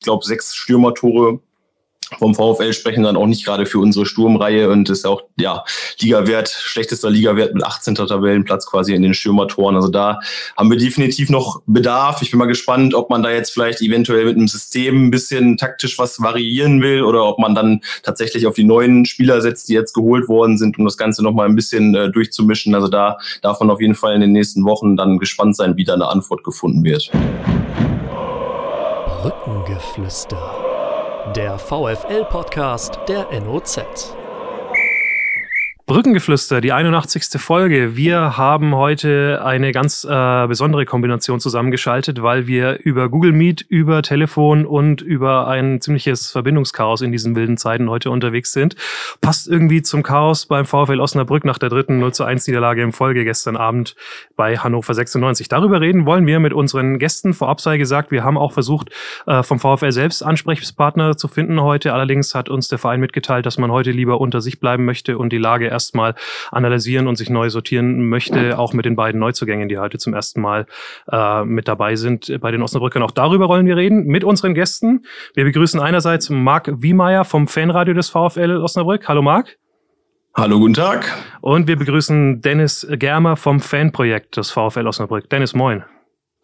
Ich glaube, sechs Stürmertore vom VfL sprechen dann auch nicht gerade für unsere Sturmreihe und ist auch ja Ligawert schlechtester Ligawert mit 18. Tabellenplatz quasi in den Stürmertoren. Also da haben wir definitiv noch Bedarf. Ich bin mal gespannt, ob man da jetzt vielleicht eventuell mit einem System ein bisschen taktisch was variieren will oder ob man dann tatsächlich auf die neuen Spieler setzt, die jetzt geholt worden sind, um das Ganze noch mal ein bisschen äh, durchzumischen. Also da darf man auf jeden Fall in den nächsten Wochen dann gespannt sein, wie da eine Antwort gefunden wird. Rückengeflüster der VFL-Podcast der NOZ. Brückengeflüster, die 81. Folge. Wir haben heute eine ganz äh, besondere Kombination zusammengeschaltet, weil wir über Google Meet, über Telefon und über ein ziemliches Verbindungschaos in diesen wilden Zeiten heute unterwegs sind. Passt irgendwie zum Chaos beim VfL Osnabrück nach der dritten 0 zu 1 Niederlage im Folge gestern Abend bei Hannover 96. Darüber reden wollen wir mit unseren Gästen. Vorab sei gesagt, wir haben auch versucht, äh, vom VfL selbst Ansprechpartner zu finden heute. Allerdings hat uns der Verein mitgeteilt, dass man heute lieber unter sich bleiben möchte und die Lage erst erstmal analysieren und sich neu sortieren möchte, auch mit den beiden Neuzugängen, die heute zum ersten Mal äh, mit dabei sind bei den Osnabrückern. Auch darüber wollen wir reden mit unseren Gästen. Wir begrüßen einerseits Marc Wiemeyer vom Fanradio des VfL Osnabrück. Hallo Marc. Hallo, guten Tag. Und wir begrüßen Dennis Germer vom Fanprojekt des VfL Osnabrück. Dennis, moin.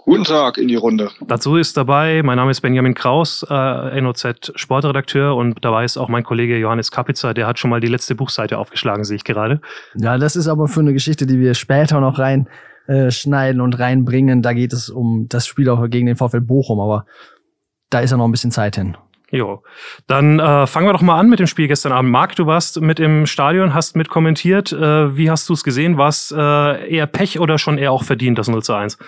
Guten Tag in die Runde. Dazu ist dabei, mein Name ist Benjamin Kraus, äh, NOZ Sportredakteur und dabei ist auch mein Kollege Johannes Kapitzer, der hat schon mal die letzte Buchseite aufgeschlagen, sehe ich gerade. Ja, das ist aber für eine Geschichte, die wir später noch rein äh, schneiden und reinbringen. Da geht es um das Spiel auch gegen den VfL Bochum, aber da ist ja noch ein bisschen Zeit hin. Jo, dann äh, fangen wir doch mal an mit dem Spiel gestern Abend. Marc, du warst mit im Stadion, hast mit kommentiert. Äh, wie hast du es gesehen? War es äh, eher Pech oder schon eher auch verdient, das 0 zu 1?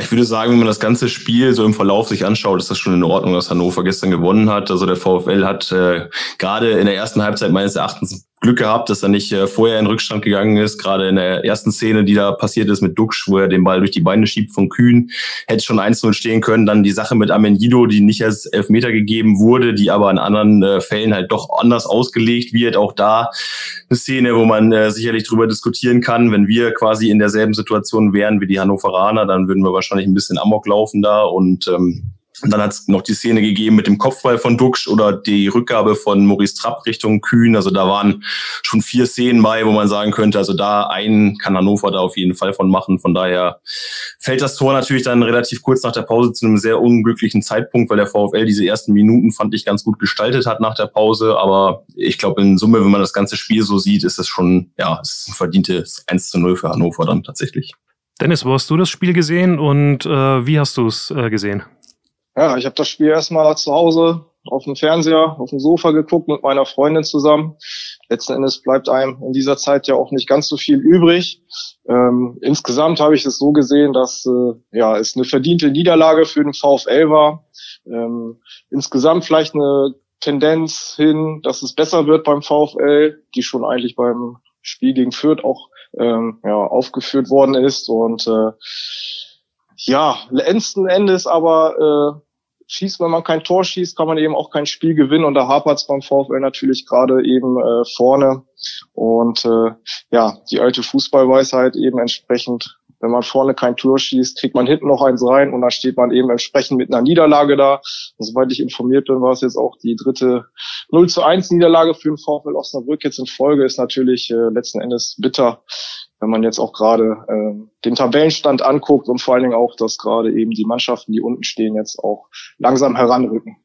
Ich würde sagen, wenn man das ganze Spiel so im Verlauf sich anschaut, ist das schon in Ordnung, dass Hannover gestern gewonnen hat. Also der VfL hat äh, gerade in der ersten Halbzeit meines Erachtens Glück gehabt, dass er nicht äh, vorher in Rückstand gegangen ist. Gerade in der ersten Szene, die da passiert ist mit Duxch, wo er den Ball durch die Beine schiebt von Kühn, hätte schon 1-0 stehen können. Dann die Sache mit Amengido, die nicht als Elfmeter gegeben wurde, die aber in anderen äh, Fällen halt doch anders ausgelegt wird. Auch da eine Szene, wo man äh, sicherlich drüber diskutieren kann. Wenn wir quasi in derselben Situation wären wie die Hannoveraner, dann würden wir wahrscheinlich ein bisschen Amok laufen da und ähm, und dann hat es noch die Szene gegeben mit dem Kopfball von Duxch oder die Rückgabe von Maurice Trapp Richtung Kühn. Also da waren schon vier Szenen bei, wo man sagen könnte, also da einen kann Hannover da auf jeden Fall von machen. Von daher fällt das Tor natürlich dann relativ kurz nach der Pause zu einem sehr unglücklichen Zeitpunkt, weil der VfL diese ersten Minuten fand ich ganz gut gestaltet hat nach der Pause. Aber ich glaube in Summe, wenn man das ganze Spiel so sieht, ist es schon, ja, es ist ein verdientes 1 zu 0 für Hannover dann tatsächlich. Dennis, wo hast du das Spiel gesehen und äh, wie hast du es äh, gesehen? Ja, ich habe das Spiel erstmal zu Hause auf dem Fernseher, auf dem Sofa geguckt mit meiner Freundin zusammen. Letzten Endes bleibt einem in dieser Zeit ja auch nicht ganz so viel übrig. Ähm, insgesamt habe ich es so gesehen, dass äh, ja es eine verdiente Niederlage für den VfL war. Ähm, insgesamt vielleicht eine Tendenz hin, dass es besser wird beim VfL, die schon eigentlich beim Spiel gegen Fürth auch ähm, ja, aufgeführt worden ist und äh, ja, letzten Endes aber äh, schießt, wenn man kein Tor schießt, kann man eben auch kein Spiel gewinnen und da hapert es beim VfL natürlich gerade eben äh, vorne. Und äh, ja, die alte Fußballweisheit eben entsprechend wenn man vorne kein Tor schießt, kriegt man hinten noch eins rein und dann steht man eben entsprechend mit einer Niederlage da. Und soweit ich informiert bin, war es jetzt auch die dritte 0 zu 1 Niederlage für den VfL Osnabrück jetzt in Folge. Ist natürlich äh, letzten Endes bitter wenn man jetzt auch gerade äh, den Tabellenstand anguckt und vor allen Dingen auch, dass gerade eben die Mannschaften, die unten stehen, jetzt auch langsam heranrücken.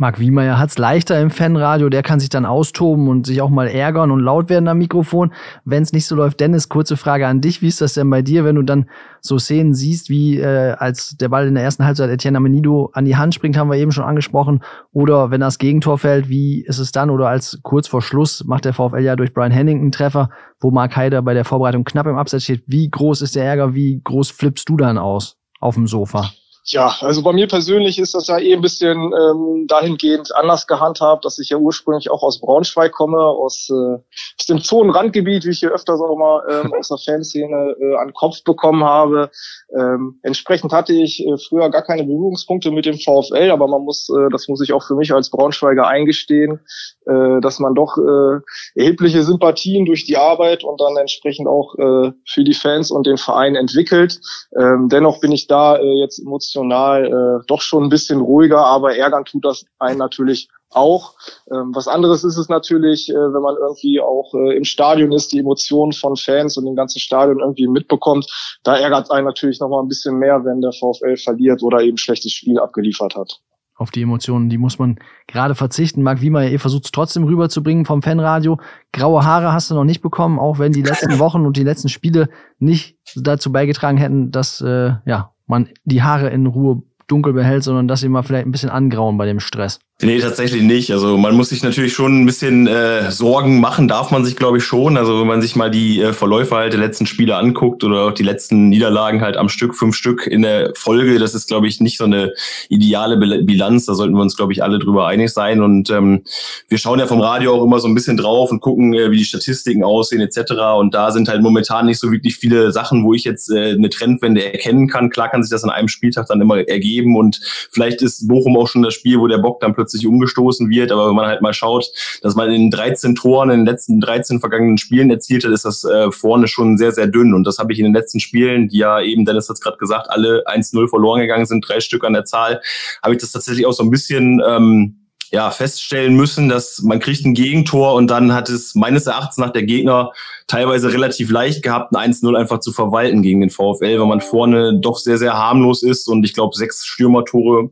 Marc Wiemeyer hat's leichter im Fanradio, der kann sich dann austoben und sich auch mal ärgern und laut werden am Mikrofon, wenn es nicht so läuft. Dennis, kurze Frage an dich, wie ist das denn bei dir, wenn du dann so Szenen siehst, wie äh, als der Ball in der ersten Halbzeit Etienne Amenido an die Hand springt, haben wir eben schon angesprochen, oder wenn das Gegentor fällt, wie ist es dann? Oder als kurz vor Schluss macht der VfL ja durch Brian Henning einen Treffer, wo Mark Heider bei der Vorbereitung knapp im Absatz steht. Wie groß ist der Ärger, wie groß flippst du dann aus auf dem Sofa? Ja, also bei mir persönlich ist das ja eh ein bisschen ähm, dahingehend anders gehandhabt, dass ich ja ursprünglich auch aus Braunschweig komme, aus, äh, aus dem Zonenrandgebiet, wie ich hier öfters auch mal ähm, aus der Fanszene äh, an Kopf bekommen habe. Ähm, entsprechend hatte ich äh, früher gar keine Berührungspunkte mit dem VfL, aber man muss, äh, das muss ich auch für mich als Braunschweiger eingestehen, äh, dass man doch äh, erhebliche Sympathien durch die Arbeit und dann entsprechend auch äh, für die Fans und den Verein entwickelt. Ähm, dennoch bin ich da äh, jetzt emotional emotional äh, doch schon ein bisschen ruhiger, aber ärgern tut das einen natürlich auch. Ähm, was anderes ist es natürlich, äh, wenn man irgendwie auch äh, im Stadion ist, die Emotionen von Fans und dem ganzen Stadion irgendwie mitbekommt. Da ärgert einen natürlich noch mal ein bisschen mehr, wenn der VfL verliert oder eben schlechtes Spiel abgeliefert hat. Auf die Emotionen, die muss man gerade verzichten. Marc Wiemer, ihr versucht es trotzdem rüberzubringen vom Fanradio. Graue Haare hast du noch nicht bekommen, auch wenn die letzten Wochen und die letzten Spiele nicht dazu beigetragen hätten, dass äh, ja, man die Haare in Ruhe dunkel behält, sondern dass sie mal vielleicht ein bisschen angrauen bei dem Stress. Nee, tatsächlich nicht. Also man muss sich natürlich schon ein bisschen äh, Sorgen machen, darf man sich, glaube ich, schon. Also wenn man sich mal die äh, Verläufe halt der letzten Spiele anguckt oder auch die letzten Niederlagen halt am Stück, fünf Stück in der Folge, das ist, glaube ich, nicht so eine ideale Bilanz. Da sollten wir uns, glaube ich, alle drüber einig sein. Und ähm, wir schauen ja vom Radio auch immer so ein bisschen drauf und gucken, äh, wie die Statistiken aussehen etc. Und da sind halt momentan nicht so wirklich viele Sachen, wo ich jetzt äh, eine Trendwende erkennen kann. Klar kann sich das an einem Spieltag dann immer ergeben und vielleicht ist Bochum auch schon das Spiel, wo der Bock dann plötzlich plötzlich umgestoßen wird. Aber wenn man halt mal schaut, dass man in 13 Toren in den letzten 13 vergangenen Spielen erzielt hat, ist das äh, vorne schon sehr, sehr dünn. Und das habe ich in den letzten Spielen, die ja eben, Dennis hat es gerade gesagt, alle 1-0 verloren gegangen sind, drei Stück an der Zahl, habe ich das tatsächlich auch so ein bisschen ähm, ja, feststellen müssen, dass man kriegt ein Gegentor und dann hat es meines Erachtens nach der Gegner teilweise relativ leicht gehabt, ein 1-0 einfach zu verwalten gegen den VfL, weil man vorne doch sehr, sehr harmlos ist und ich glaube, sechs Stürmertore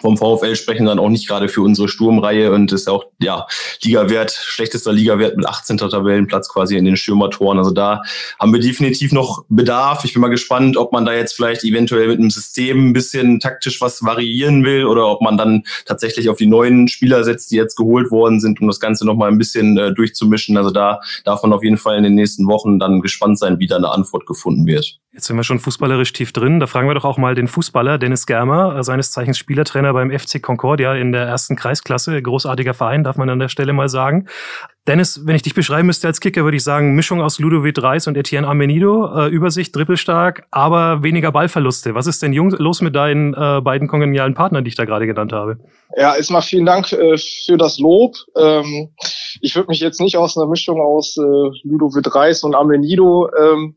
vom VfL sprechen dann auch nicht gerade für unsere Sturmreihe und ist auch ja Ligawert schlechtester Ligawert mit 18. Tabellenplatz quasi in den Stürmertoren. Also da haben wir definitiv noch Bedarf. Ich bin mal gespannt, ob man da jetzt vielleicht eventuell mit einem System ein bisschen taktisch was variieren will oder ob man dann tatsächlich auf die neuen Spieler setzt, die jetzt geholt worden sind, um das Ganze noch mal ein bisschen äh, durchzumischen. Also da darf man auf jeden Fall in den nächsten Wochen dann gespannt sein, wie da eine Antwort gefunden wird. Jetzt sind wir schon fußballerisch tief drin. Da fragen wir doch auch mal den Fußballer Dennis Germer, äh, seines Zeichens Spielertrainer beim FC Concordia in der ersten Kreisklasse. Großartiger Verein, darf man an der Stelle mal sagen. Dennis, wenn ich dich beschreiben müsste als Kicker, würde ich sagen, Mischung aus Ludovic Reis und Etienne Amenido, äh, Übersicht, drippelstark, aber weniger Ballverluste. Was ist denn los mit deinen äh, beiden kongenialen Partnern, die ich da gerade genannt habe? Ja, erstmal vielen Dank äh, für das Lob. Ähm, ich würde mich jetzt nicht aus einer Mischung aus äh, Ludovic Reis und Amenido ähm,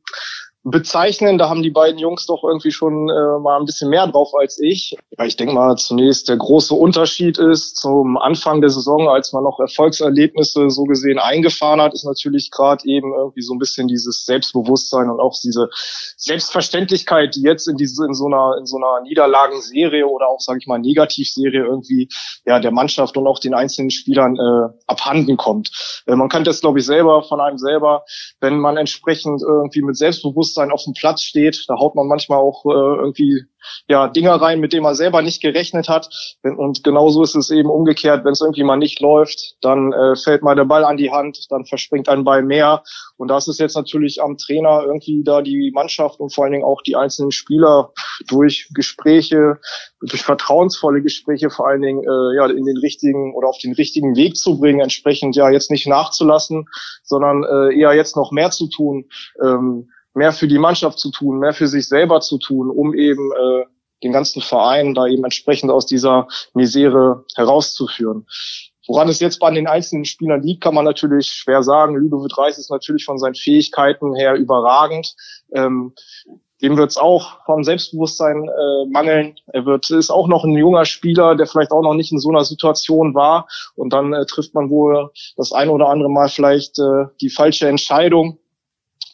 bezeichnen. Da haben die beiden Jungs doch irgendwie schon äh, mal ein bisschen mehr drauf als ich. Ja, ich denke mal zunächst der große Unterschied ist zum Anfang der Saison, als man noch Erfolgserlebnisse so gesehen eingefahren hat, ist natürlich gerade eben irgendwie so ein bisschen dieses Selbstbewusstsein und auch diese Selbstverständlichkeit, die jetzt in diese in so einer in so einer Niederlagenserie oder auch sage ich mal Negativserie irgendwie ja der Mannschaft und auch den einzelnen Spielern äh, abhanden kommt. Äh, man kann das glaube ich selber von einem selber, wenn man entsprechend irgendwie mit Selbstbewusstsein Selbstbewusstsein auf dem Platz steht. Da haut man manchmal auch äh, irgendwie ja Dinger rein, mit denen man selber nicht gerechnet hat. Und genauso ist es eben umgekehrt, wenn es irgendwie mal nicht läuft, dann äh, fällt mal der Ball an die Hand, dann verspringt ein Ball mehr. Und das ist jetzt natürlich am Trainer irgendwie da die Mannschaft und vor allen Dingen auch die einzelnen Spieler durch Gespräche, durch vertrauensvolle Gespräche vor allen Dingen äh, ja in den richtigen oder auf den richtigen Weg zu bringen, entsprechend ja jetzt nicht nachzulassen, sondern äh, eher jetzt noch mehr zu tun. Ähm, mehr für die Mannschaft zu tun, mehr für sich selber zu tun, um eben äh, den ganzen Verein da eben entsprechend aus dieser Misere herauszuführen. Woran es jetzt bei den einzelnen Spielern liegt, kann man natürlich schwer sagen. Ludovic Reis ist natürlich von seinen Fähigkeiten her überragend. Ähm, dem wird es auch vom Selbstbewusstsein äh, mangeln. Er wird ist auch noch ein junger Spieler, der vielleicht auch noch nicht in so einer Situation war. Und dann äh, trifft man wohl das ein oder andere Mal vielleicht äh, die falsche Entscheidung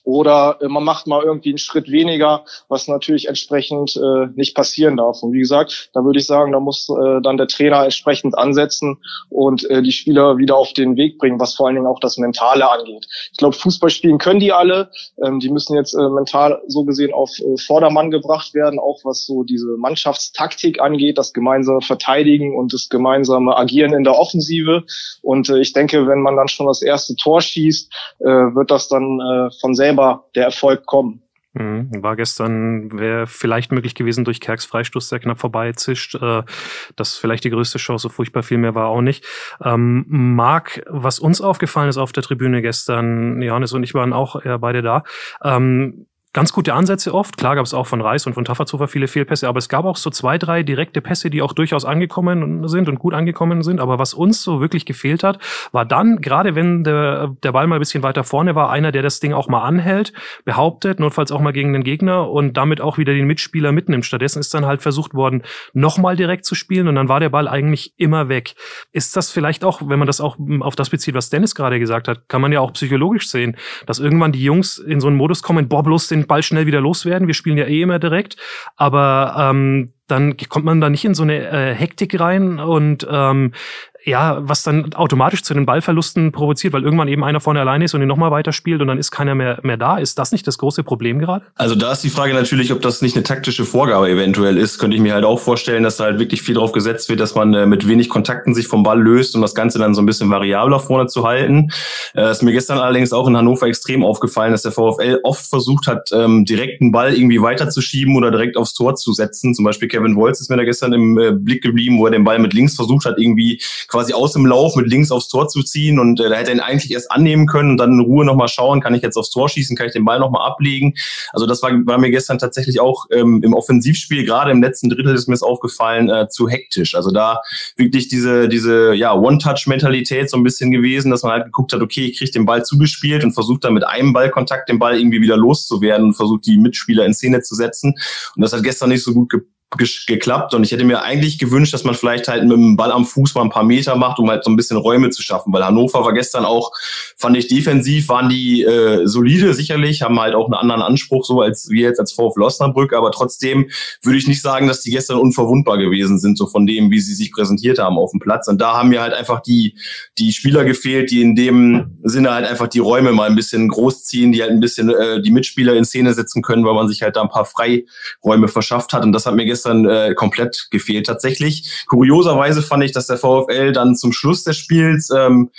oder äh, man macht mal irgendwie einen Schritt weniger, was natürlich entsprechend äh, nicht passieren darf. Und wie gesagt, da würde ich sagen, da muss äh, dann der Trainer entsprechend ansetzen und äh, die Spieler wieder auf den Weg bringen, was vor allen Dingen auch das Mentale angeht. Ich glaube, Fußball spielen können die alle. Ähm, die müssen jetzt äh, mental so gesehen auf äh, Vordermann gebracht werden, auch was so diese Mannschaftstaktik angeht, das gemeinsame Verteidigen und das gemeinsame Agieren in der Offensive. Und äh, ich denke, wenn man dann schon das erste Tor schießt, äh, wird das dann äh, von selber selber der Erfolg kommen. Mhm. War gestern, wäre vielleicht möglich gewesen, durch Kerks Freistoß sehr knapp vorbeizischt. Äh, das vielleicht die größte Chance, so furchtbar viel mehr war auch nicht. Ähm, Marc, was uns aufgefallen ist auf der Tribüne gestern, Johannes und ich waren auch beide da, ähm, ganz gute Ansätze oft. Klar gab es auch von Reis und von Tafazova viele Fehlpässe, aber es gab auch so zwei, drei direkte Pässe, die auch durchaus angekommen sind und gut angekommen sind. Aber was uns so wirklich gefehlt hat, war dann, gerade wenn der, der Ball mal ein bisschen weiter vorne war, einer, der das Ding auch mal anhält, behauptet, notfalls auch mal gegen den Gegner und damit auch wieder den Mitspieler mitnimmt. Stattdessen ist dann halt versucht worden, nochmal direkt zu spielen und dann war der Ball eigentlich immer weg. Ist das vielleicht auch, wenn man das auch auf das bezieht, was Dennis gerade gesagt hat, kann man ja auch psychologisch sehen, dass irgendwann die Jungs in so einen Modus kommen, boah, bloß den den Ball schnell wieder loswerden. Wir spielen ja eh immer direkt. Aber ähm, dann kommt man da nicht in so eine äh, Hektik rein und ähm, ja, was dann automatisch zu den Ballverlusten provoziert, weil irgendwann eben einer vorne alleine ist und ihn nochmal weiterspielt und dann ist keiner mehr, mehr da. Ist das nicht das große Problem gerade? Also da ist die Frage natürlich, ob das nicht eine taktische Vorgabe eventuell ist. Könnte ich mir halt auch vorstellen, dass da halt wirklich viel drauf gesetzt wird, dass man äh, mit wenig Kontakten sich vom Ball löst, um das Ganze dann so ein bisschen variabler vorne zu halten. Äh, ist mir gestern allerdings auch in Hannover extrem aufgefallen, dass der VfL oft versucht hat, ähm, direkt einen Ball irgendwie weiterzuschieben oder direkt aufs Tor zu setzen. Zum Beispiel Kevin Wolz ist mir da gestern im äh, Blick geblieben, wo er den Ball mit links versucht hat, irgendwie quasi aus dem Lauf mit links aufs Tor zu ziehen und äh, da hätte er ihn eigentlich erst annehmen können und dann in Ruhe nochmal schauen, kann ich jetzt aufs Tor schießen, kann ich den Ball nochmal ablegen. Also das war, war mir gestern tatsächlich auch ähm, im Offensivspiel, gerade im letzten Drittel ist mir das aufgefallen, äh, zu hektisch. Also da wirklich diese, diese ja, One-Touch-Mentalität so ein bisschen gewesen, dass man halt geguckt hat, okay, ich kriege den Ball zugespielt und versucht dann mit einem Ballkontakt den Ball irgendwie wieder loszuwerden und versucht die Mitspieler in Szene zu setzen. Und das hat gestern nicht so gut gepasst geklappt. Und ich hätte mir eigentlich gewünscht, dass man vielleicht halt mit dem Ball am Fuß mal ein paar Meter macht, um halt so ein bisschen Räume zu schaffen, weil Hannover war gestern auch, fand ich defensiv, waren die äh, solide sicherlich, haben halt auch einen anderen Anspruch so als wir jetzt als VfL Osnabrück, aber trotzdem würde ich nicht sagen, dass die gestern unverwundbar gewesen sind, so von dem, wie sie sich präsentiert haben auf dem Platz. Und da haben mir halt einfach die, die Spieler gefehlt, die in dem Sinne halt einfach die Räume mal ein bisschen großziehen, die halt ein bisschen äh, die Mitspieler in Szene setzen können, weil man sich halt da ein paar Freiräume verschafft hat. Und das hat mir gestern gestern äh, komplett gefehlt tatsächlich. Kurioserweise fand ich, dass der VfL dann zum Schluss des Spiels ähm,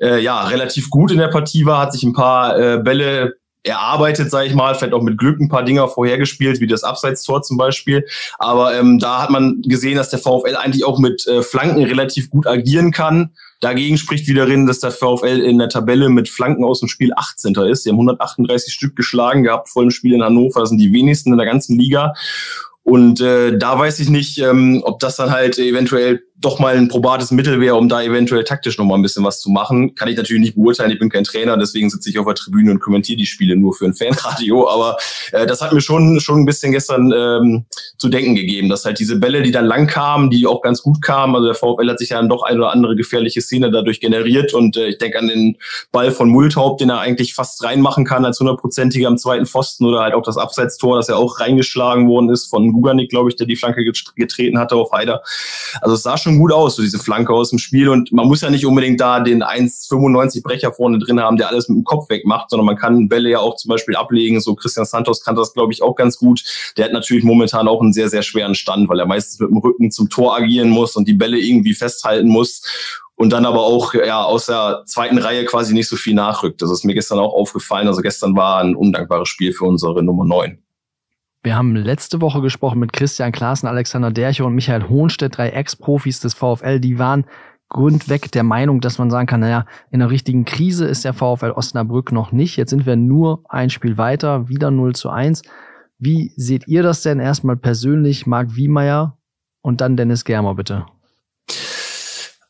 äh, ja relativ gut in der Partie war, hat sich ein paar äh, Bälle erarbeitet, sage ich mal, vielleicht auch mit Glück ein paar Dinger vorhergespielt, wie das Abseitstor zum Beispiel. Aber ähm, da hat man gesehen, dass der VfL eigentlich auch mit äh, Flanken relativ gut agieren kann. Dagegen spricht wiederin, dass der VfL in der Tabelle mit Flanken aus dem Spiel 18. ist. Sie haben 138 Stück geschlagen gehabt vor dem Spiel in Hannover. Das sind die wenigsten in der ganzen Liga. Und äh, da weiß ich nicht, ähm, ob das dann halt eventuell doch mal ein probates Mittel wäre, um da eventuell taktisch noch mal ein bisschen was zu machen. Kann ich natürlich nicht beurteilen, ich bin kein Trainer, deswegen sitze ich auf der Tribüne und kommentiere die Spiele nur für ein Fanradio. Aber äh, das hat mir schon, schon ein bisschen gestern ähm, zu denken gegeben, dass halt diese Bälle, die dann lang kamen, die auch ganz gut kamen, also der VfL hat sich ja dann doch eine oder andere gefährliche Szene dadurch generiert und äh, ich denke an den Ball von Multhaupt, den er eigentlich fast reinmachen kann als hundertprozentiger am zweiten Pfosten oder halt auch das Abseitstor, das ja auch reingeschlagen worden ist von Guganik, glaube ich, der die Flanke getreten hatte auf Heider. Also es sah schon schon gut aus, so diese Flanke aus dem Spiel. Und man muss ja nicht unbedingt da den 1,95 Brecher vorne drin haben, der alles mit dem Kopf wegmacht, sondern man kann Bälle ja auch zum Beispiel ablegen. So Christian Santos kann das, glaube ich, auch ganz gut. Der hat natürlich momentan auch einen sehr, sehr schweren Stand, weil er meistens mit dem Rücken zum Tor agieren muss und die Bälle irgendwie festhalten muss und dann aber auch ja aus der zweiten Reihe quasi nicht so viel nachrückt. Das ist mir gestern auch aufgefallen. Also gestern war ein undankbares Spiel für unsere Nummer 9. Wir haben letzte Woche gesprochen mit Christian Klaassen, Alexander Derche und Michael Hohnstedt, drei Ex-Profis des VfL. Die waren grundweg der Meinung, dass man sagen kann, naja, in einer richtigen Krise ist der VfL Osnabrück noch nicht. Jetzt sind wir nur ein Spiel weiter, wieder 0 zu 1. Wie seht ihr das denn erstmal persönlich, Marc Wiemeyer und dann Dennis Germer, bitte?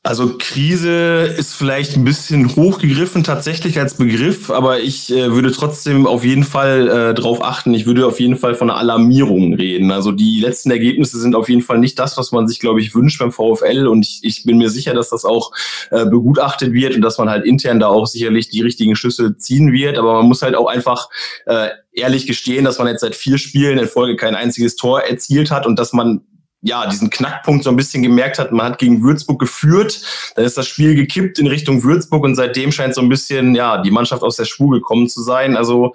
Also Krise ist vielleicht ein bisschen hochgegriffen tatsächlich als Begriff, aber ich äh, würde trotzdem auf jeden Fall äh, darauf achten. Ich würde auf jeden Fall von einer Alarmierung reden. Also die letzten Ergebnisse sind auf jeden Fall nicht das, was man sich, glaube ich, wünscht beim VfL. Und ich, ich bin mir sicher, dass das auch äh, begutachtet wird und dass man halt intern da auch sicherlich die richtigen Schlüsse ziehen wird. Aber man muss halt auch einfach äh, ehrlich gestehen, dass man jetzt seit vier Spielen in Folge kein einziges Tor erzielt hat und dass man ja, diesen Knackpunkt so ein bisschen gemerkt hat, man hat gegen Würzburg geführt, dann ist das Spiel gekippt in Richtung Würzburg und seitdem scheint so ein bisschen, ja, die Mannschaft aus der Spur gekommen zu sein. Also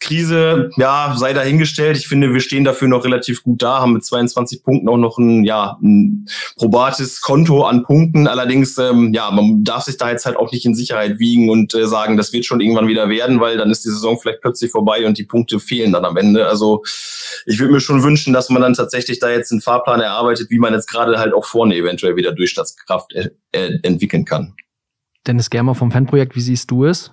Krise, ja, sei dahingestellt. Ich finde, wir stehen dafür noch relativ gut da, haben mit 22 Punkten auch noch ein, ja, ein probates Konto an Punkten. Allerdings, ähm, ja, man darf sich da jetzt halt auch nicht in Sicherheit wiegen und äh, sagen, das wird schon irgendwann wieder werden, weil dann ist die Saison vielleicht plötzlich vorbei und die Punkte fehlen dann am Ende. Also ich würde mir schon wünschen, dass man dann tatsächlich da jetzt einen Fahrplan erarbeitet, wie man jetzt gerade halt auch vorne eventuell wieder Durchschlagskraft äh, äh, entwickeln kann. Dennis Germer vom Fanprojekt, wie siehst du es?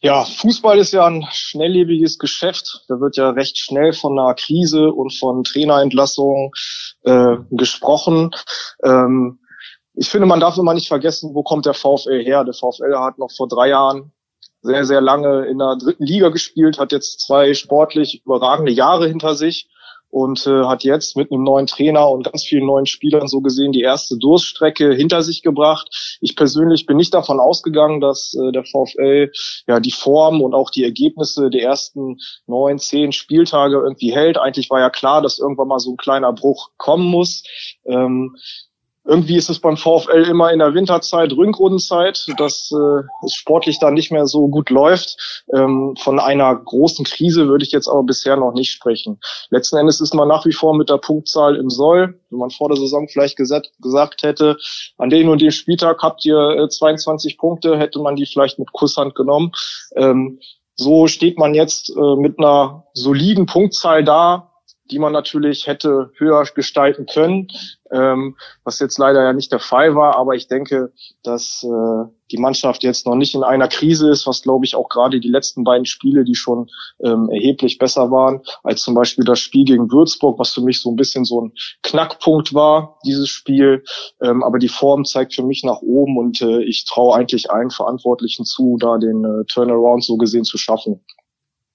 Ja, Fußball ist ja ein schnelllebiges Geschäft. Da wird ja recht schnell von einer Krise und von Trainerentlassungen äh, gesprochen. Ähm, ich finde, man darf immer nicht vergessen, wo kommt der VfL her. Der VfL hat noch vor drei Jahren sehr, sehr lange in der dritten Liga gespielt, hat jetzt zwei sportlich überragende Jahre hinter sich und äh, hat jetzt mit einem neuen Trainer und ganz vielen neuen Spielern so gesehen die erste Durststrecke hinter sich gebracht. Ich persönlich bin nicht davon ausgegangen, dass äh, der VfL ja die Form und auch die Ergebnisse der ersten neun, zehn Spieltage irgendwie hält. Eigentlich war ja klar, dass irgendwann mal so ein kleiner Bruch kommen muss. Ähm, irgendwie ist es beim VfL immer in der Winterzeit, Rückrundenzeit, dass äh, es sportlich dann nicht mehr so gut läuft. Ähm, von einer großen Krise würde ich jetzt aber bisher noch nicht sprechen. Letzten Endes ist man nach wie vor mit der Punktzahl im Soll. Wenn man vor der Saison vielleicht gesagt, gesagt hätte, an dem und dem Spieltag habt ihr äh, 22 Punkte, hätte man die vielleicht mit Kusshand genommen. Ähm, so steht man jetzt äh, mit einer soliden Punktzahl da, die man natürlich hätte höher gestalten können, ähm, was jetzt leider ja nicht der Fall war. Aber ich denke, dass äh, die Mannschaft jetzt noch nicht in einer Krise ist, was glaube ich auch gerade die letzten beiden Spiele, die schon ähm, erheblich besser waren, als zum Beispiel das Spiel gegen Würzburg, was für mich so ein bisschen so ein Knackpunkt war, dieses Spiel. Ähm, aber die Form zeigt für mich nach oben und äh, ich traue eigentlich allen Verantwortlichen zu, da den äh, Turnaround so gesehen zu schaffen.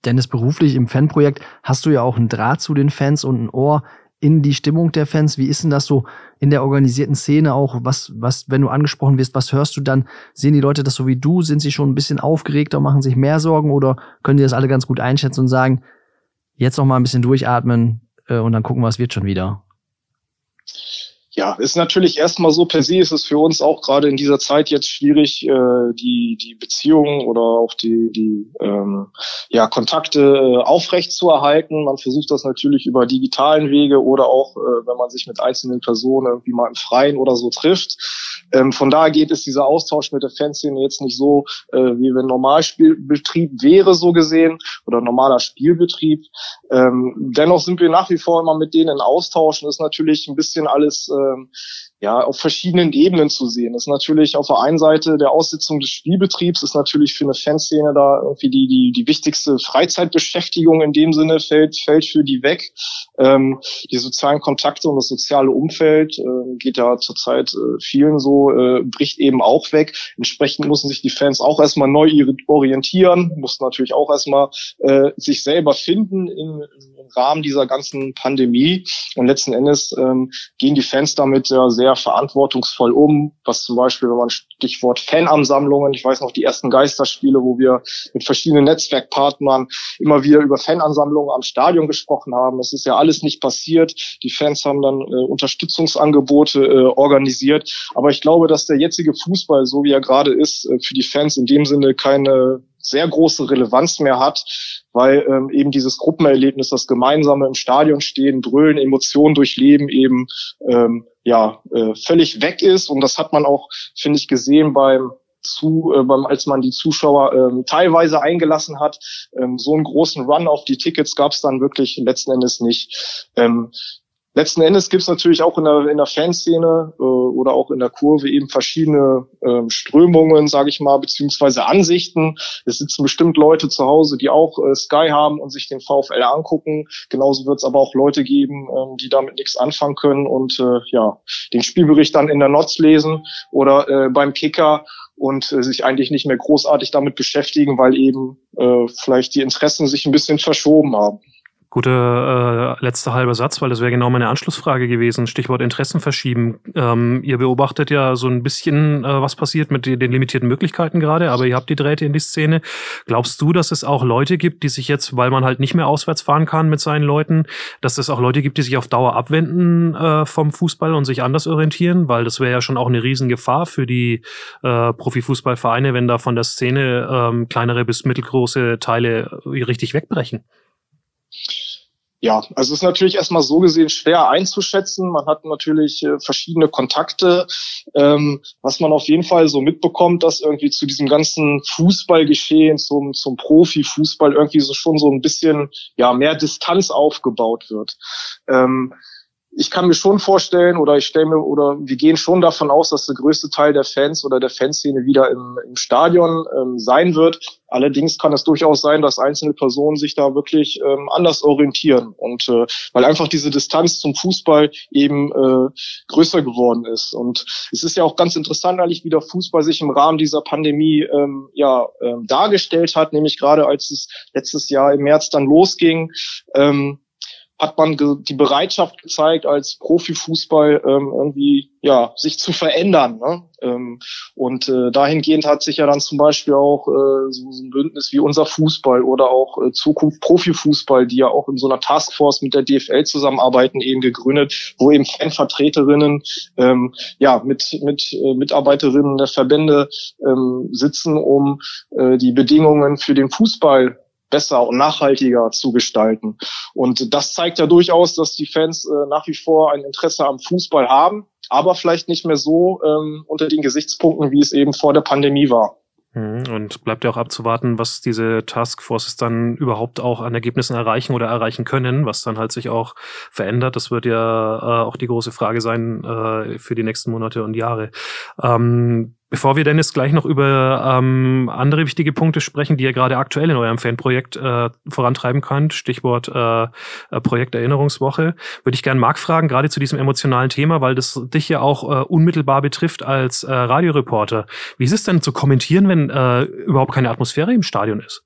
Dennis, beruflich im Fanprojekt hast du ja auch einen Draht zu den Fans und ein Ohr in die Stimmung der Fans. Wie ist denn das so in der organisierten Szene auch? Was, was, wenn du angesprochen wirst, was hörst du dann? Sehen die Leute das so wie du? Sind sie schon ein bisschen aufgeregter, machen sich mehr Sorgen oder können die das alle ganz gut einschätzen und sagen, jetzt noch mal ein bisschen durchatmen äh, und dann gucken es wird schon wieder? Ja, ist natürlich erstmal so per se ist es für uns auch gerade in dieser Zeit jetzt schwierig, äh, die, die Beziehungen oder auch die, die ähm, ja, Kontakte äh, aufrecht zu erhalten. Man versucht das natürlich über digitalen Wege oder auch, äh, wenn man sich mit einzelnen Personen irgendwie mal im Freien oder so trifft. Ähm, von daher geht es dieser Austausch mit der Fanszene jetzt nicht so, äh, wie wenn Normalspielbetrieb wäre, so gesehen, oder normaler Spielbetrieb. Ähm, dennoch sind wir nach wie vor immer mit denen in Austausch und ist natürlich ein bisschen alles äh, ähm, ja, auf verschiedenen Ebenen zu sehen. Das ist natürlich auf der einen Seite der Aussitzung des Spielbetriebs, ist natürlich für eine Fanszene da irgendwie die, die, die wichtigste Freizeitbeschäftigung in dem Sinne fällt, fällt für die weg. Ähm, die sozialen Kontakte und das soziale Umfeld äh, geht ja zurzeit äh, vielen so, äh, bricht eben auch weg. Entsprechend müssen sich die Fans auch erstmal neu orientieren, mussten natürlich auch erstmal äh, sich selber finden in, im Rahmen dieser ganzen Pandemie. Und letzten Endes ähm, gehen die Fans damit ja sehr verantwortungsvoll um, was zum Beispiel, wenn man Stichwort Fanansammlungen, ich weiß noch die ersten Geisterspiele, wo wir mit verschiedenen Netzwerkpartnern immer wieder über Fanansammlungen am Stadion gesprochen haben. Es ist ja alles nicht passiert. Die Fans haben dann äh, Unterstützungsangebote äh, organisiert. Aber ich glaube, dass der jetzige Fußball, so wie er gerade ist, äh, für die Fans in dem Sinne keine sehr große Relevanz mehr hat, weil ähm, eben dieses Gruppenerlebnis, das gemeinsame im Stadion stehen, brüllen, Emotionen durchleben, eben ähm, ja äh, völlig weg ist. Und das hat man auch, finde ich, gesehen beim zu, äh, beim, als man die Zuschauer ähm, teilweise eingelassen hat. Ähm, so einen großen Run auf die Tickets gab es dann wirklich letzten Endes nicht. Ähm, letzten Endes gibt es natürlich auch in der, in der Fanszene äh, oder auch in der Kurve eben verschiedene ähm, Strömungen, sage ich mal, beziehungsweise Ansichten. Es sitzen bestimmt Leute zu Hause, die auch äh, Sky haben und sich den VfL angucken. Genauso wird es aber auch Leute geben, ähm, die damit nichts anfangen können und äh, ja den Spielbericht dann in der Notz lesen oder äh, beim Kicker und äh, sich eigentlich nicht mehr großartig damit beschäftigen, weil eben äh, vielleicht die Interessen sich ein bisschen verschoben haben. Guter äh, letzter halber Satz, weil das wäre genau meine Anschlussfrage gewesen. Stichwort Interessen verschieben. Ähm, ihr beobachtet ja so ein bisschen, äh, was passiert mit den, limitierten Möglichkeiten gerade, aber ihr habt die Drähte in die Szene. Glaubst du, dass es auch Leute gibt, die sich jetzt, weil man halt nicht mehr auswärts fahren kann mit seinen Leuten, dass es auch Leute gibt, die sich auf Dauer abwenden äh, vom Fußball und sich anders orientieren? Weil das wäre ja schon auch eine Riesengefahr für die äh, Profifußballvereine, wenn da von der Szene ähm, kleinere bis mittelgroße Teile richtig wegbrechen. Ja, also es ist natürlich erstmal so gesehen schwer einzuschätzen. Man hat natürlich äh, verschiedene Kontakte. Ähm, was man auf jeden Fall so mitbekommt, dass irgendwie zu diesem ganzen Fußballgeschehen, zum, zum Profifußball irgendwie so schon so ein bisschen ja mehr Distanz aufgebaut wird. Ähm, ich kann mir schon vorstellen oder ich stelle mir oder wir gehen schon davon aus, dass der größte Teil der Fans oder der Fanszene wieder im, im Stadion ähm, sein wird. Allerdings kann es durchaus sein, dass einzelne Personen sich da wirklich ähm, anders orientieren und äh, weil einfach diese Distanz zum Fußball eben äh, größer geworden ist. Und es ist ja auch ganz interessant, eigentlich wie der Fußball sich im Rahmen dieser Pandemie ähm, ja ähm, dargestellt hat, nämlich gerade als es letztes Jahr im März dann losging. Ähm, hat man die Bereitschaft gezeigt, als Profifußball ähm, irgendwie ja sich zu verändern. Ne? Ähm, und äh, dahingehend hat sich ja dann zum Beispiel auch äh, so, so ein Bündnis wie unser Fußball oder auch äh, Zukunft Profifußball, die ja auch in so einer Taskforce mit der DFL zusammenarbeiten, eben gegründet, wo eben Fanvertreterinnen ähm, ja mit mit äh, Mitarbeiterinnen der Verbände ähm, sitzen, um äh, die Bedingungen für den Fußball besser und nachhaltiger zu gestalten. Und das zeigt ja durchaus, dass die Fans äh, nach wie vor ein Interesse am Fußball haben, aber vielleicht nicht mehr so ähm, unter den Gesichtspunkten, wie es eben vor der Pandemie war. Mhm. Und bleibt ja auch abzuwarten, was diese Taskforces dann überhaupt auch an Ergebnissen erreichen oder erreichen können, was dann halt sich auch verändert. Das wird ja äh, auch die große Frage sein äh, für die nächsten Monate und Jahre. Ähm, Bevor wir Dennis gleich noch über ähm, andere wichtige Punkte sprechen, die ihr gerade aktuell in eurem Fanprojekt äh, vorantreiben könnt, Stichwort äh, äh, Projekt Erinnerungswoche, würde ich gerne Marc fragen, gerade zu diesem emotionalen Thema, weil das dich ja auch äh, unmittelbar betrifft als äh, Radioreporter. Wie ist es denn zu kommentieren, wenn äh, überhaupt keine Atmosphäre im Stadion ist?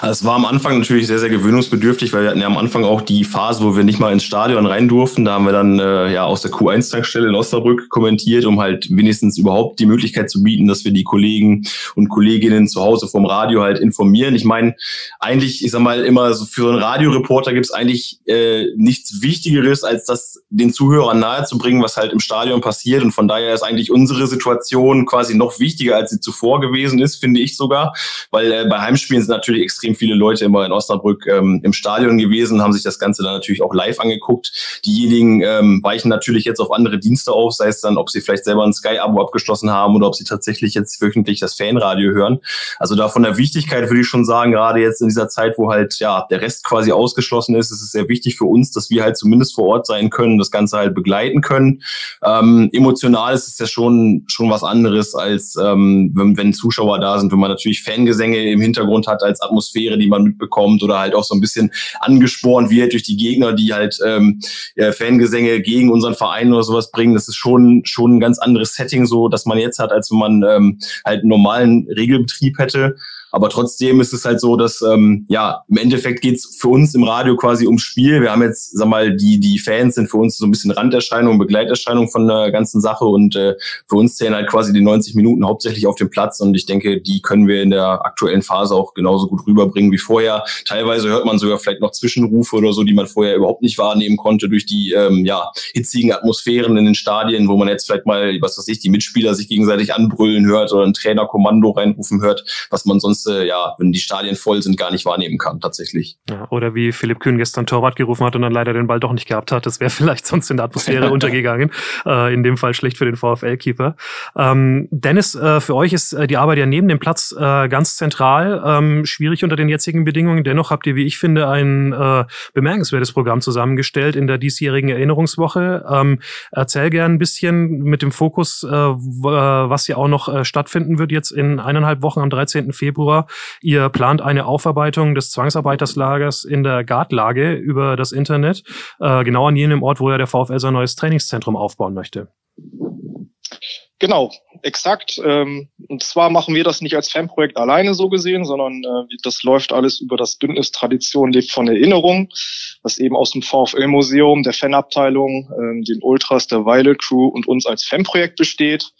Also es war am Anfang natürlich sehr, sehr gewöhnungsbedürftig, weil wir hatten ja am Anfang auch die Phase, wo wir nicht mal ins Stadion rein durften. Da haben wir dann äh, ja aus der Q1-Tankstelle in Osnabrück kommentiert, um halt wenigstens überhaupt die Möglichkeit zu bieten, dass wir die Kollegen und Kolleginnen zu Hause vom Radio halt informieren. Ich meine, eigentlich, ich sag mal, immer so für einen Radioreporter gibt es eigentlich äh, nichts Wichtigeres, als das den Zuhörern nahezubringen, was halt im Stadion passiert. Und von daher ist eigentlich unsere Situation quasi noch wichtiger, als sie zuvor gewesen ist, finde ich sogar. Weil äh, bei Heimspielen sind natürlich extrem viele Leute immer in Osnabrück ähm, im Stadion gewesen, haben sich das Ganze dann natürlich auch live angeguckt. Diejenigen ähm, weichen natürlich jetzt auf andere Dienste auf, sei es dann, ob sie vielleicht selber ein Sky-Abo abgeschlossen haben oder ob sie tatsächlich jetzt wöchentlich das Fanradio hören. Also da von der Wichtigkeit würde ich schon sagen, gerade jetzt in dieser Zeit, wo halt ja der Rest quasi ausgeschlossen ist, ist es sehr wichtig für uns, dass wir halt zumindest vor Ort sein können, das Ganze halt begleiten können. Ähm, emotional ist es ja schon schon was anderes als ähm, wenn, wenn Zuschauer da sind, wenn man natürlich Fangesänge im Hintergrund hat als Atmosphäre, die man mitbekommt oder halt auch so ein bisschen angespornt wird durch die Gegner, die halt ähm, ja, Fangesänge gegen unseren Verein oder sowas bringen. Das ist schon schon ein ganz anderes Setting, so dass man jetzt hat, als wenn man ähm, halt einen normalen Regelbetrieb hätte. Aber trotzdem ist es halt so, dass ähm, ja im Endeffekt geht's für uns im Radio quasi ums Spiel. Wir haben jetzt, sag mal, die die Fans sind für uns so ein bisschen Randerscheinung, Begleiterscheinung von der ganzen Sache und äh, für uns zählen halt quasi die 90 Minuten hauptsächlich auf dem Platz und ich denke, die können wir in der aktuellen Phase auch genauso gut rüberbringen wie vorher. Teilweise hört man sogar vielleicht noch Zwischenrufe oder so, die man vorher überhaupt nicht wahrnehmen konnte durch die ähm, ja hitzigen Atmosphären in den Stadien, wo man jetzt vielleicht mal, was weiß ich, die Mitspieler sich gegenseitig anbrüllen hört oder ein Trainerkommando reinrufen hört, was man sonst äh, ja, wenn die Stadien voll sind, gar nicht wahrnehmen kann, tatsächlich. Ja, oder wie Philipp Kühn gestern Torwart gerufen hat und dann leider den Ball doch nicht gehabt hat. Das wäre vielleicht sonst in der Atmosphäre untergegangen. Äh, in dem Fall schlecht für den VfL-Keeper. Ähm, Dennis, äh, für euch ist äh, die Arbeit ja neben dem Platz äh, ganz zentral. Ähm, schwierig unter den jetzigen Bedingungen. Dennoch habt ihr, wie ich finde, ein äh, bemerkenswertes Programm zusammengestellt in der diesjährigen Erinnerungswoche. Ähm, erzähl gern ein bisschen mit dem Fokus, äh, was ja auch noch stattfinden wird jetzt in eineinhalb Wochen am 13. Februar Februar. Ihr plant eine Aufarbeitung des Zwangsarbeiterslagers in der Gartlage über das Internet, äh, genau an jenem Ort, wo ja der VfL sein neues Trainingszentrum aufbauen möchte. Genau, exakt. Ähm, und zwar machen wir das nicht als Fanprojekt alleine so gesehen, sondern äh, das läuft alles über das Bündnis Tradition lebt von Erinnerung, das eben aus dem VfL-Museum, der Fanabteilung, ähm, den Ultras, der Weile Crew und uns als Fanprojekt besteht.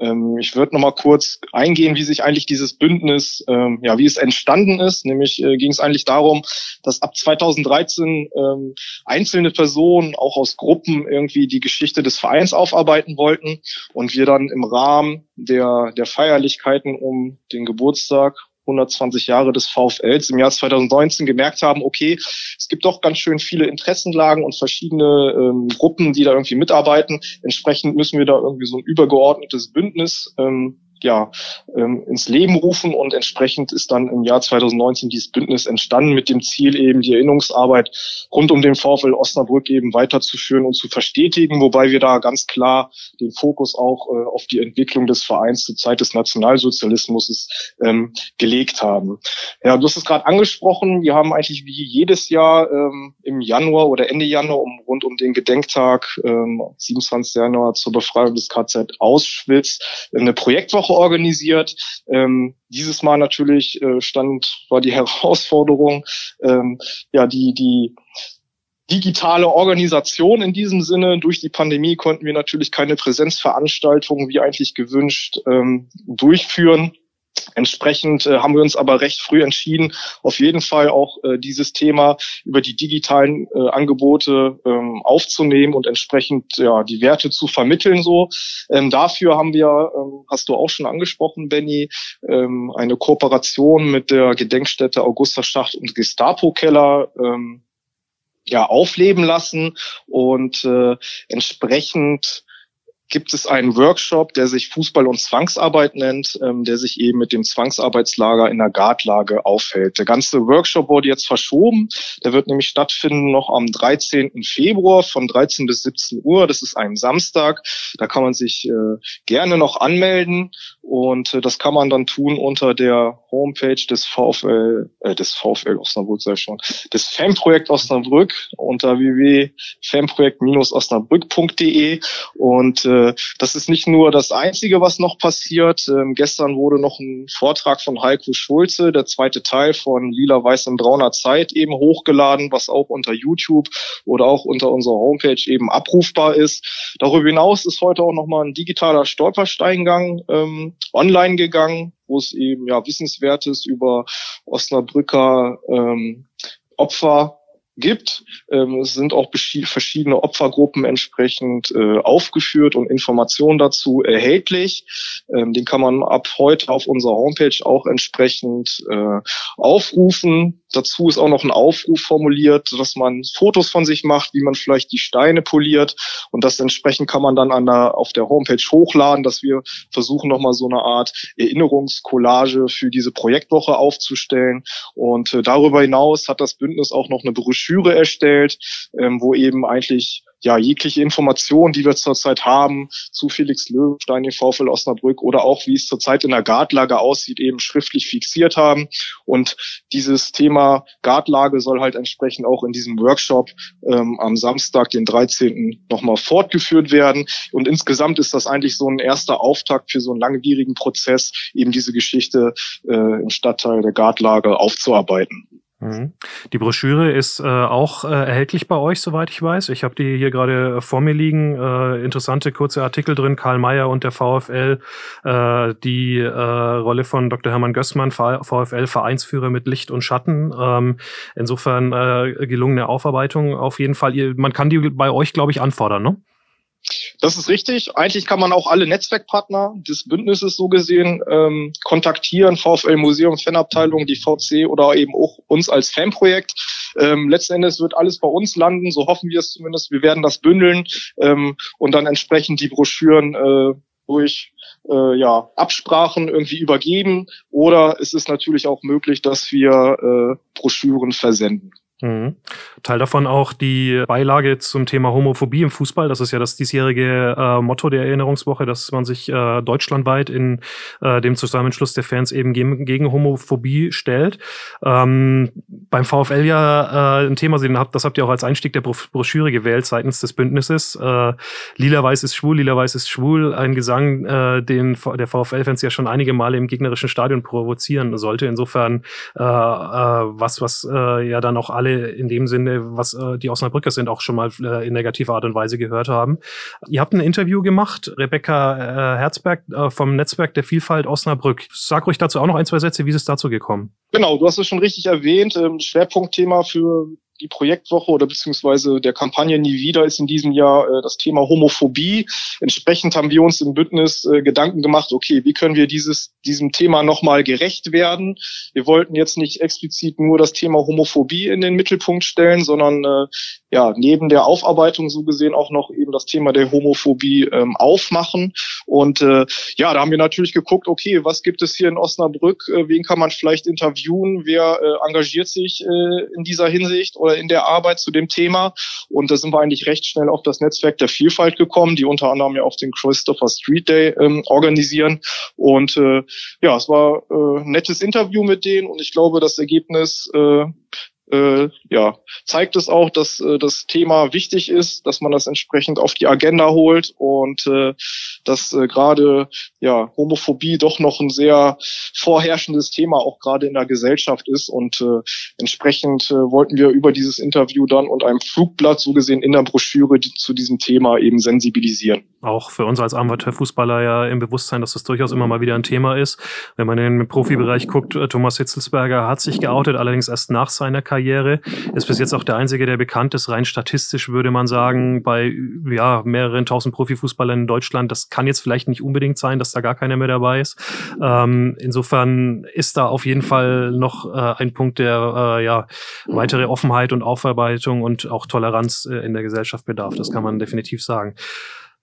Ähm, ich würde noch mal kurz eingehen, wie sich eigentlich dieses Bündnis, ähm, ja, wie es entstanden ist. Nämlich äh, ging es eigentlich darum, dass ab 2013 ähm, einzelne Personen auch aus Gruppen irgendwie die Geschichte des Vereins aufarbeiten wollten und wir dann im Rahmen der, der Feierlichkeiten um den Geburtstag 120 Jahre des VfLs im Jahr 2019 gemerkt haben, okay, es gibt doch ganz schön viele Interessenlagen und verschiedene ähm, Gruppen, die da irgendwie mitarbeiten. Entsprechend müssen wir da irgendwie so ein übergeordnetes Bündnis ähm, ja, ähm, ins Leben rufen und entsprechend ist dann im Jahr 2019 dieses Bündnis entstanden mit dem Ziel eben die Erinnerungsarbeit rund um den VfL Osnabrück eben weiterzuführen und zu verstetigen, wobei wir da ganz klar den Fokus auch äh, auf die Entwicklung des Vereins zur Zeit des Nationalsozialismus ähm, gelegt haben. Ja, du hast es gerade angesprochen, wir haben eigentlich wie jedes Jahr ähm, im Januar oder Ende Januar um, rund um den Gedenktag ähm, 27. Januar zur Befreiung des KZ Auschwitz eine Projektwoche organisiert. Ähm, dieses Mal natürlich äh, stand, war die Herausforderung, ähm, ja, die, die digitale Organisation in diesem Sinne. Durch die Pandemie konnten wir natürlich keine Präsenzveranstaltungen wie eigentlich gewünscht ähm, durchführen. Entsprechend äh, haben wir uns aber recht früh entschieden, auf jeden Fall auch äh, dieses Thema über die digitalen äh, Angebote ähm, aufzunehmen und entsprechend ja die Werte zu vermitteln. So ähm, dafür haben wir, ähm, hast du auch schon angesprochen, Benny, ähm, eine Kooperation mit der Gedenkstätte Augusta Schacht und Gestapo Keller ähm, ja aufleben lassen und äh, entsprechend gibt es einen Workshop, der sich Fußball und Zwangsarbeit nennt, ähm, der sich eben mit dem Zwangsarbeitslager in der Gartlage aufhält. Der ganze Workshop wurde jetzt verschoben. Der wird nämlich stattfinden noch am 13. Februar von 13 bis 17 Uhr. Das ist ein Samstag. Da kann man sich äh, gerne noch anmelden und äh, das kann man dann tun unter der Homepage des VfL, äh, des VfL Osnabrück, sei schon, des Fanprojekt Osnabrück unter www.fanprojekt-osnabrück.de und äh, das ist nicht nur das Einzige, was noch passiert. Ähm, gestern wurde noch ein Vortrag von Heiko Schulze, der zweite Teil von Lila, Weiß und Brauner Zeit eben hochgeladen, was auch unter YouTube oder auch unter unserer Homepage eben abrufbar ist. Darüber hinaus ist heute auch nochmal ein digitaler Stolpersteingang ähm, online gegangen, wo es eben ja Wissenswertes über Osnabrücker ähm, Opfer gibt. Ähm, es sind auch verschiedene Opfergruppen entsprechend äh, aufgeführt und Informationen dazu erhältlich. Ähm, den kann man ab heute auf unserer Homepage auch entsprechend äh, aufrufen. Dazu ist auch noch ein Aufruf formuliert, dass man Fotos von sich macht, wie man vielleicht die Steine poliert. Und das entsprechend kann man dann an der, auf der Homepage hochladen, dass wir versuchen nochmal so eine Art Erinnerungscollage für diese Projektwoche aufzustellen. Und äh, darüber hinaus hat das Bündnis auch noch eine Broschüre erstellt, ähm, wo eben eigentlich ja, jegliche Informationen, die wir zurzeit haben, zu Felix Löwenstein, den VfL Osnabrück oder auch wie es zurzeit in der Gartlage aussieht, eben schriftlich fixiert haben. Und dieses Thema Gartlage soll halt entsprechend auch in diesem Workshop ähm, am Samstag, den 13. nochmal fortgeführt werden. Und insgesamt ist das eigentlich so ein erster Auftakt für so einen langwierigen Prozess, eben diese Geschichte äh, im Stadtteil der Gartlage aufzuarbeiten. Mhm. Die Broschüre ist äh, auch äh, erhältlich bei euch, soweit ich weiß. Ich habe die hier gerade äh, vor mir liegen. Äh, interessante kurze Artikel drin. Karl Mayer und der VfL, äh, die äh, Rolle von Dr. Hermann Gößmann, VfL Vereinsführer mit Licht und Schatten. Ähm, insofern äh, gelungene Aufarbeitung auf jeden Fall. Ihr, man kann die bei euch, glaube ich, anfordern, ne? Das ist richtig. Eigentlich kann man auch alle Netzwerkpartner des Bündnisses so gesehen ähm, kontaktieren, VfL Museum, Fanabteilung, die VC oder eben auch uns als Fanprojekt. Ähm, letzten Endes wird alles bei uns landen, so hoffen wir es zumindest. Wir werden das bündeln ähm, und dann entsprechend die Broschüren äh, durch äh, ja, Absprachen irgendwie übergeben. Oder es ist natürlich auch möglich, dass wir äh, Broschüren versenden. Mhm. Teil davon auch die Beilage zum Thema Homophobie im Fußball. Das ist ja das diesjährige äh, Motto der Erinnerungswoche, dass man sich äh, deutschlandweit in äh, dem Zusammenschluss der Fans eben gegen, gegen Homophobie stellt. Ähm, beim VfL ja äh, ein Thema, das habt ihr auch als Einstieg der Broschüre gewählt seitens des Bündnisses. Äh, Lila-Weiß ist schwul, Lila-Weiß ist schwul. Ein Gesang, äh, den der VfL-Fans ja schon einige Male im gegnerischen Stadion provozieren sollte. Insofern was, was ja dann auch alle alle in dem Sinne, was äh, die Osnabrücker sind, auch schon mal äh, in negativer Art und Weise gehört haben. Ihr habt ein Interview gemacht, Rebecca äh, Herzberg äh, vom Netzwerk der Vielfalt Osnabrück. Sag ruhig dazu auch noch ein, zwei Sätze, wie ist es dazu gekommen? Genau, du hast es schon richtig erwähnt. Ähm, Schwerpunktthema für die Projektwoche oder beziehungsweise der Kampagne Nie wieder ist in diesem Jahr äh, das Thema Homophobie. Entsprechend haben wir uns im Bündnis äh, Gedanken gemacht, okay, wie können wir dieses, diesem Thema nochmal gerecht werden? Wir wollten jetzt nicht explizit nur das Thema Homophobie in den Mittelpunkt stellen, sondern äh, ja, neben der Aufarbeitung so gesehen auch noch eben das Thema der Homophobie ähm, aufmachen. Und äh, ja, da haben wir natürlich geguckt, okay, was gibt es hier in Osnabrück? Äh, wen kann man vielleicht interviewen? Wer äh, engagiert sich äh, in dieser Hinsicht oder in der Arbeit zu dem Thema? Und da sind wir eigentlich recht schnell auf das Netzwerk der Vielfalt gekommen, die unter anderem ja auch den Christopher Street Day ähm, organisieren. Und äh, ja, es war äh, ein nettes Interview mit denen und ich glaube, das Ergebnis äh, äh, ja, zeigt es auch, dass äh, das Thema wichtig ist, dass man das entsprechend auf die Agenda holt und äh, dass äh, gerade ja Homophobie doch noch ein sehr vorherrschendes Thema auch gerade in der Gesellschaft ist und äh, entsprechend äh, wollten wir über dieses Interview dann und einem Flugblatt so gesehen in der Broschüre die, zu diesem Thema eben sensibilisieren. Auch für uns als Amateurfußballer ja im Bewusstsein, dass das durchaus immer mal wieder ein Thema ist. Wenn man in den Profibereich guckt, äh, Thomas Hitzelsberger hat sich geoutet, allerdings erst nach seiner Karriere. Ist bis jetzt auch der einzige, der bekannt ist. Rein statistisch würde man sagen, bei ja, mehreren tausend Profifußballern in Deutschland, das kann jetzt vielleicht nicht unbedingt sein, dass da gar keiner mehr dabei ist. Ähm, insofern ist da auf jeden Fall noch äh, ein Punkt, der äh, ja weitere Offenheit und Aufarbeitung und auch Toleranz äh, in der Gesellschaft bedarf. Das kann man definitiv sagen.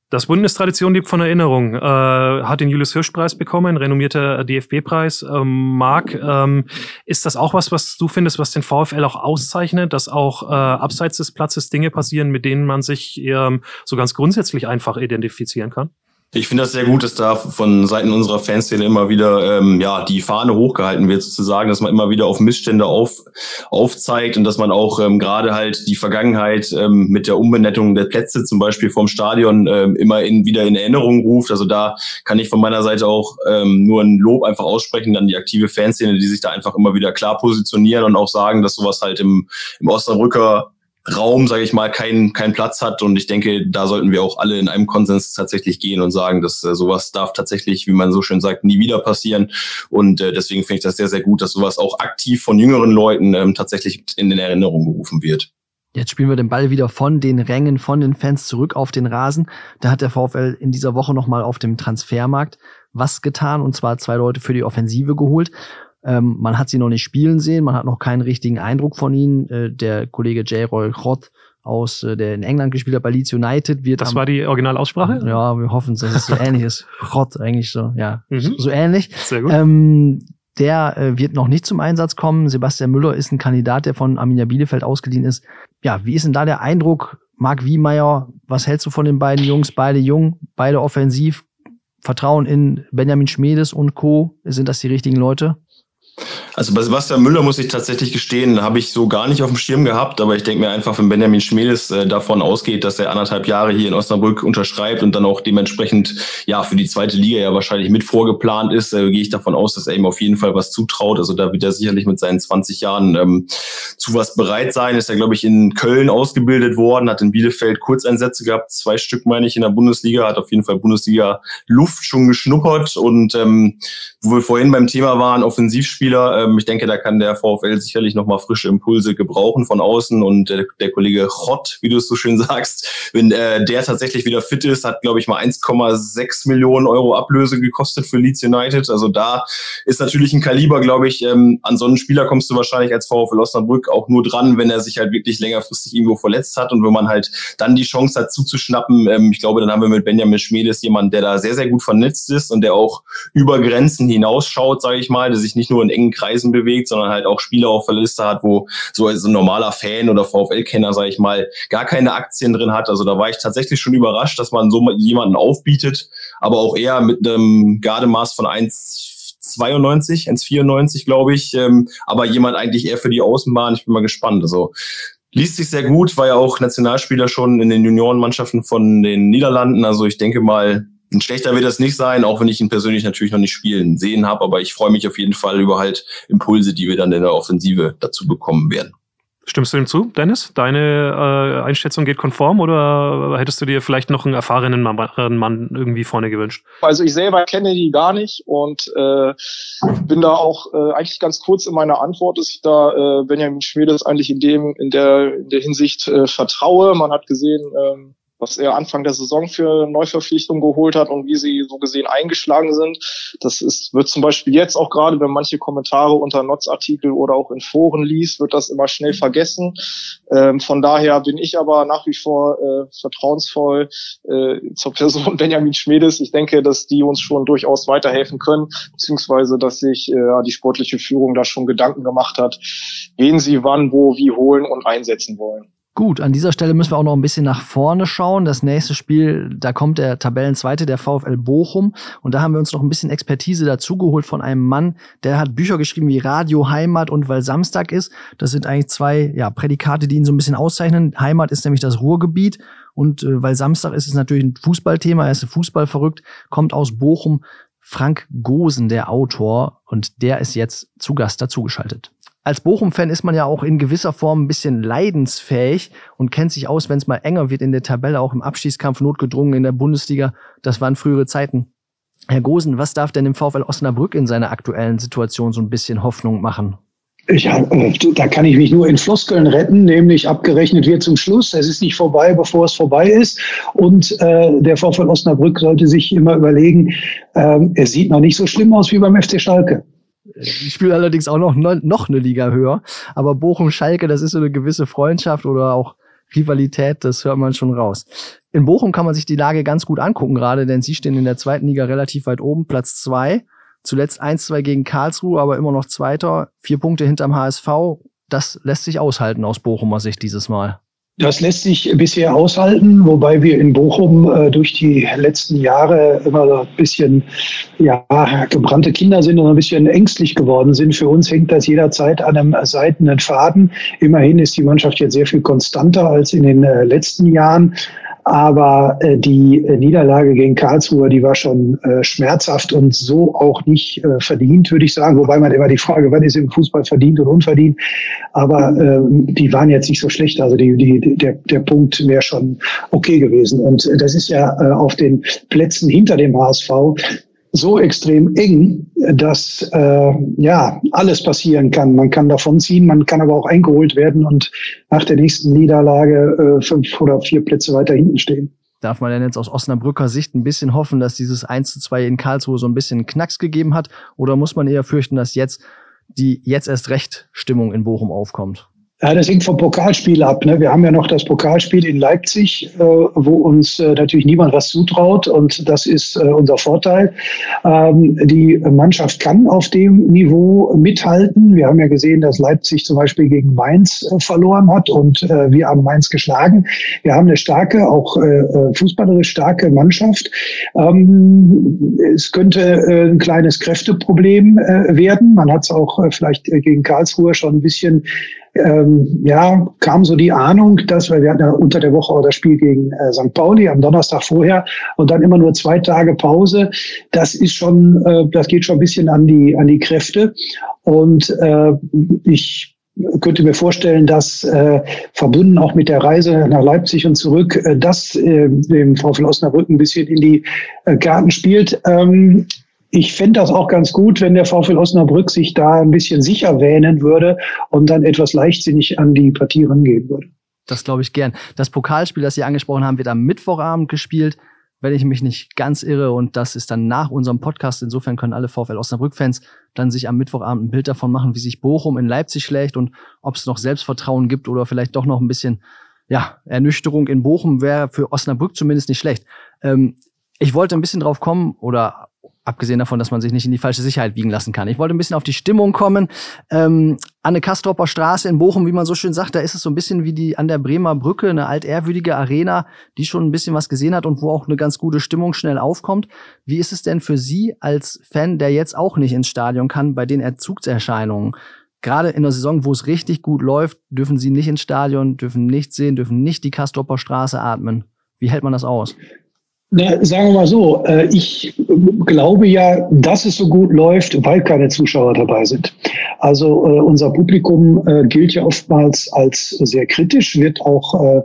Das Bundestradition lebt von Erinnerung. Äh, hat den Julius Hirsch Preis bekommen, renommierter DFB-Preis. Ähm, Marc, ähm, ist das auch was, was du findest, was den VfL auch auszeichnet, dass auch äh, abseits des Platzes Dinge passieren, mit denen man sich ähm, so ganz grundsätzlich einfach identifizieren kann? Ich finde das sehr gut, dass da von Seiten unserer Fanszene immer wieder ähm, ja die Fahne hochgehalten wird, sozusagen, dass man immer wieder auf Missstände auf, aufzeigt und dass man auch ähm, gerade halt die Vergangenheit ähm, mit der Umbenettung der Plätze zum Beispiel vom Stadion ähm, immer in, wieder in Erinnerung ruft. Also da kann ich von meiner Seite auch ähm, nur ein Lob einfach aussprechen an die aktive Fanszene, die sich da einfach immer wieder klar positionieren und auch sagen, dass sowas halt im, im Osnabrücker Raum, sage ich mal, keinen keinen Platz hat. Und ich denke, da sollten wir auch alle in einem Konsens tatsächlich gehen und sagen, dass äh, sowas darf tatsächlich, wie man so schön sagt, nie wieder passieren. Und äh, deswegen finde ich das sehr, sehr gut, dass sowas auch aktiv von jüngeren Leuten ähm, tatsächlich in den Erinnerung gerufen wird. Jetzt spielen wir den Ball wieder von den Rängen, von den Fans zurück auf den Rasen. Da hat der VfL in dieser Woche nochmal auf dem Transfermarkt was getan und zwar zwei Leute für die Offensive geholt. Ähm, man hat sie noch nicht spielen sehen, man hat noch keinen richtigen Eindruck von ihnen. Äh, der Kollege J. Roy Roth aus, äh, der in England gespielt hat bei Leeds United, wird. Das am, war die Originalaussprache? Ja, wir hoffen, dass es so ähnlich ist. Roth eigentlich so, ja, mhm. so, so, ähnlich. Sehr gut. Ähm, der äh, wird noch nicht zum Einsatz kommen. Sebastian Müller ist ein Kandidat, der von Arminia Bielefeld ausgeliehen ist. Ja, wie ist denn da der Eindruck? Marc Wiemeyer, was hältst du von den beiden Jungs? Beide jung, beide offensiv. Vertrauen in Benjamin Schmedes und Co. Sind das die richtigen Leute? Also bei Sebastian Müller muss ich tatsächlich gestehen, habe ich so gar nicht auf dem Schirm gehabt, aber ich denke mir einfach, wenn Benjamin Schmedes äh, davon ausgeht, dass er anderthalb Jahre hier in Osnabrück unterschreibt und dann auch dementsprechend ja für die zweite Liga ja wahrscheinlich mit vorgeplant ist, äh, gehe ich davon aus, dass er ihm auf jeden Fall was zutraut. Also da wird er sicherlich mit seinen 20 Jahren ähm, zu was bereit sein. Ist er, glaube ich, in Köln ausgebildet worden, hat in Bielefeld Kurzeinsätze gehabt, zwei Stück meine ich in der Bundesliga, hat auf jeden Fall Bundesliga Luft schon geschnuppert und ähm, wo wir vorhin beim Thema waren, Offensivspieler, ähm, ich denke, da kann der VfL sicherlich nochmal frische Impulse gebrauchen von außen und äh, der Kollege Rott, wie du es so schön sagst, wenn äh, der tatsächlich wieder fit ist, hat, glaube ich, mal 1,6 Millionen Euro Ablöse gekostet für Leeds United. Also da ist natürlich ein Kaliber, glaube ich, ähm, an so einen Spieler kommst du wahrscheinlich als VfL Osnabrück auch nur dran, wenn er sich halt wirklich längerfristig irgendwo verletzt hat und wenn man halt dann die Chance hat zuzuschnappen. Ähm, ich glaube, dann haben wir mit Benjamin Schmedes jemanden, der da sehr, sehr gut vernetzt ist und der auch über Grenzen hinausschaut, sage ich mal, der sich nicht nur in engen Kreisen bewegt, sondern halt auch Spieler auf der Liste hat, wo so ein normaler Fan oder VfL-Kenner, sage ich mal, gar keine Aktien drin hat. Also da war ich tatsächlich schon überrascht, dass man so jemanden aufbietet, aber auch eher mit einem Gardemaß von 1,92, 1,94, glaube ich, ähm, aber jemand eigentlich eher für die Außenbahn. Ich bin mal gespannt. Also liest sich sehr gut, war ja auch Nationalspieler schon in den Juniorenmannschaften von den Niederlanden. Also ich denke mal, ein schlechter wird das nicht sein, auch wenn ich ihn persönlich natürlich noch nicht spielen sehen habe, aber ich freue mich auf jeden Fall über halt Impulse, die wir dann in der Offensive dazu bekommen werden. Stimmst du dem zu, Dennis? Deine äh, Einschätzung geht konform oder hättest du dir vielleicht noch einen erfahrenen Mann irgendwie vorne gewünscht? Also ich selber kenne die gar nicht und äh, bin da auch äh, eigentlich ganz kurz in meiner Antwort, dass ich da äh, Benjamin Schmiedes eigentlich in dem in der in der Hinsicht äh, vertraue. Man hat gesehen, ähm, was er Anfang der Saison für Neuverpflichtungen geholt hat und wie sie so gesehen eingeschlagen sind. Das ist, wird zum Beispiel jetzt auch gerade, wenn manche Kommentare unter Notz-Artikel oder auch in Foren liest, wird das immer schnell vergessen. Ähm, von daher bin ich aber nach wie vor äh, vertrauensvoll äh, zur Person Benjamin Schmedes. Ich denke, dass die uns schon durchaus weiterhelfen können, beziehungsweise dass sich äh, die sportliche Führung da schon Gedanken gemacht hat, wen sie wann, wo, wie holen und einsetzen wollen. Gut, an dieser Stelle müssen wir auch noch ein bisschen nach vorne schauen. Das nächste Spiel, da kommt der Tabellenzweite, der VfL Bochum. Und da haben wir uns noch ein bisschen Expertise dazugeholt von einem Mann, der hat Bücher geschrieben wie Radio Heimat und Weil Samstag ist. Das sind eigentlich zwei ja, Prädikate, die ihn so ein bisschen auszeichnen. Heimat ist nämlich das Ruhrgebiet. Und äh, weil Samstag ist es natürlich ein Fußballthema, er ist Fußball verrückt, kommt aus Bochum. Frank Gosen, der Autor, und der ist jetzt zu Gast dazugeschaltet als Bochum-Fan ist man ja auch in gewisser Form ein bisschen leidensfähig und kennt sich aus, wenn es mal enger wird in der Tabelle, auch im Abschießkampf notgedrungen in der Bundesliga. Das waren frühere Zeiten. Herr Gosen, was darf denn im VfL Osnabrück in seiner aktuellen Situation so ein bisschen Hoffnung machen? Ja, äh, da kann ich mich nur in Floskeln retten, nämlich abgerechnet wird zum Schluss. Es ist nicht vorbei, bevor es vorbei ist. Und äh, der VfL Osnabrück sollte sich immer überlegen, äh, es sieht noch nicht so schlimm aus wie beim FC Schalke. Ich spiele allerdings auch noch, noch eine Liga höher. Aber Bochum-Schalke, das ist so eine gewisse Freundschaft oder auch Rivalität, das hört man schon raus. In Bochum kann man sich die Lage ganz gut angucken gerade, denn sie stehen in der zweiten Liga relativ weit oben, Platz zwei. Zuletzt 1-2 gegen Karlsruhe, aber immer noch Zweiter. Vier Punkte hinterm HSV. Das lässt sich aushalten aus Bochumer Sicht dieses Mal. Das lässt sich bisher aushalten, wobei wir in Bochum äh, durch die letzten Jahre immer so ein bisschen ja, gebrannte Kinder sind und ein bisschen ängstlich geworden sind. Für uns hängt das jederzeit an einem seidenen Faden. Immerhin ist die Mannschaft jetzt sehr viel konstanter als in den äh, letzten Jahren. Aber äh, die äh, Niederlage gegen Karlsruhe, die war schon äh, schmerzhaft und so auch nicht äh, verdient, würde ich sagen. Wobei man immer die Frage, wann ist im Fußball verdient und unverdient. Aber äh, die waren jetzt nicht so schlecht. Also die, die, der, der Punkt wäre schon okay gewesen. Und das ist ja äh, auf den Plätzen hinter dem HSV so extrem eng, dass äh, ja alles passieren kann. Man kann davonziehen, man kann aber auch eingeholt werden und nach der nächsten Niederlage äh, fünf oder vier Plätze weiter hinten stehen. Darf man denn jetzt aus Osnabrücker Sicht ein bisschen hoffen, dass dieses 1 zu 2 in Karlsruhe so ein bisschen Knacks gegeben hat? Oder muss man eher fürchten, dass jetzt die jetzt erst recht Stimmung in Bochum aufkommt? Ja, das hängt vom Pokalspiel ab. Ne? Wir haben ja noch das Pokalspiel in Leipzig, äh, wo uns äh, natürlich niemand was zutraut und das ist äh, unser Vorteil. Ähm, die Mannschaft kann auf dem Niveau mithalten. Wir haben ja gesehen, dass Leipzig zum Beispiel gegen Mainz äh, verloren hat und äh, wir haben Mainz geschlagen. Wir haben eine starke, auch äh, fußballerisch starke Mannschaft. Ähm, es könnte ein kleines Kräfteproblem werden. Man hat es auch vielleicht gegen Karlsruhe schon ein bisschen ähm, ja, kam so die Ahnung, dass wir, wir hatten ja unter der Woche auch das Spiel gegen äh, St. Pauli am Donnerstag vorher und dann immer nur zwei Tage Pause. Das ist schon, äh, das geht schon ein bisschen an die, an die Kräfte. Und äh, ich könnte mir vorstellen, dass äh, verbunden auch mit der Reise nach Leipzig und zurück, äh, das äh, dem VfL Osnabrück ein bisschen in die äh, Karten spielt. Ähm, ich fände das auch ganz gut, wenn der VfL Osnabrück sich da ein bisschen sicher wähnen würde und dann etwas leichtsinnig an die Partie rangehen würde. Das glaube ich gern. Das Pokalspiel, das Sie angesprochen haben, wird am Mittwochabend gespielt, wenn ich mich nicht ganz irre. Und das ist dann nach unserem Podcast. Insofern können alle VfL Osnabrück-Fans dann sich am Mittwochabend ein Bild davon machen, wie sich Bochum in Leipzig schlägt und ob es noch Selbstvertrauen gibt oder vielleicht doch noch ein bisschen ja, Ernüchterung in Bochum wäre für Osnabrück zumindest nicht schlecht. Ähm, ich wollte ein bisschen drauf kommen oder abgesehen davon, dass man sich nicht in die falsche Sicherheit wiegen lassen kann. Ich wollte ein bisschen auf die Stimmung kommen. Ähm, an der Kastropper Straße in Bochum, wie man so schön sagt, da ist es so ein bisschen wie die an der Bremer Brücke, eine altehrwürdige Arena, die schon ein bisschen was gesehen hat und wo auch eine ganz gute Stimmung schnell aufkommt. Wie ist es denn für Sie als Fan, der jetzt auch nicht ins Stadion kann, bei den Erzugserscheinungen? Gerade in der Saison, wo es richtig gut läuft, dürfen Sie nicht ins Stadion, dürfen nichts sehen, dürfen nicht die Kastropper Straße atmen. Wie hält man das aus? Na, sagen wir mal so, äh, ich glaube ja, dass es so gut läuft, weil keine Zuschauer dabei sind. Also äh, unser Publikum äh, gilt ja oftmals als sehr kritisch, wird auch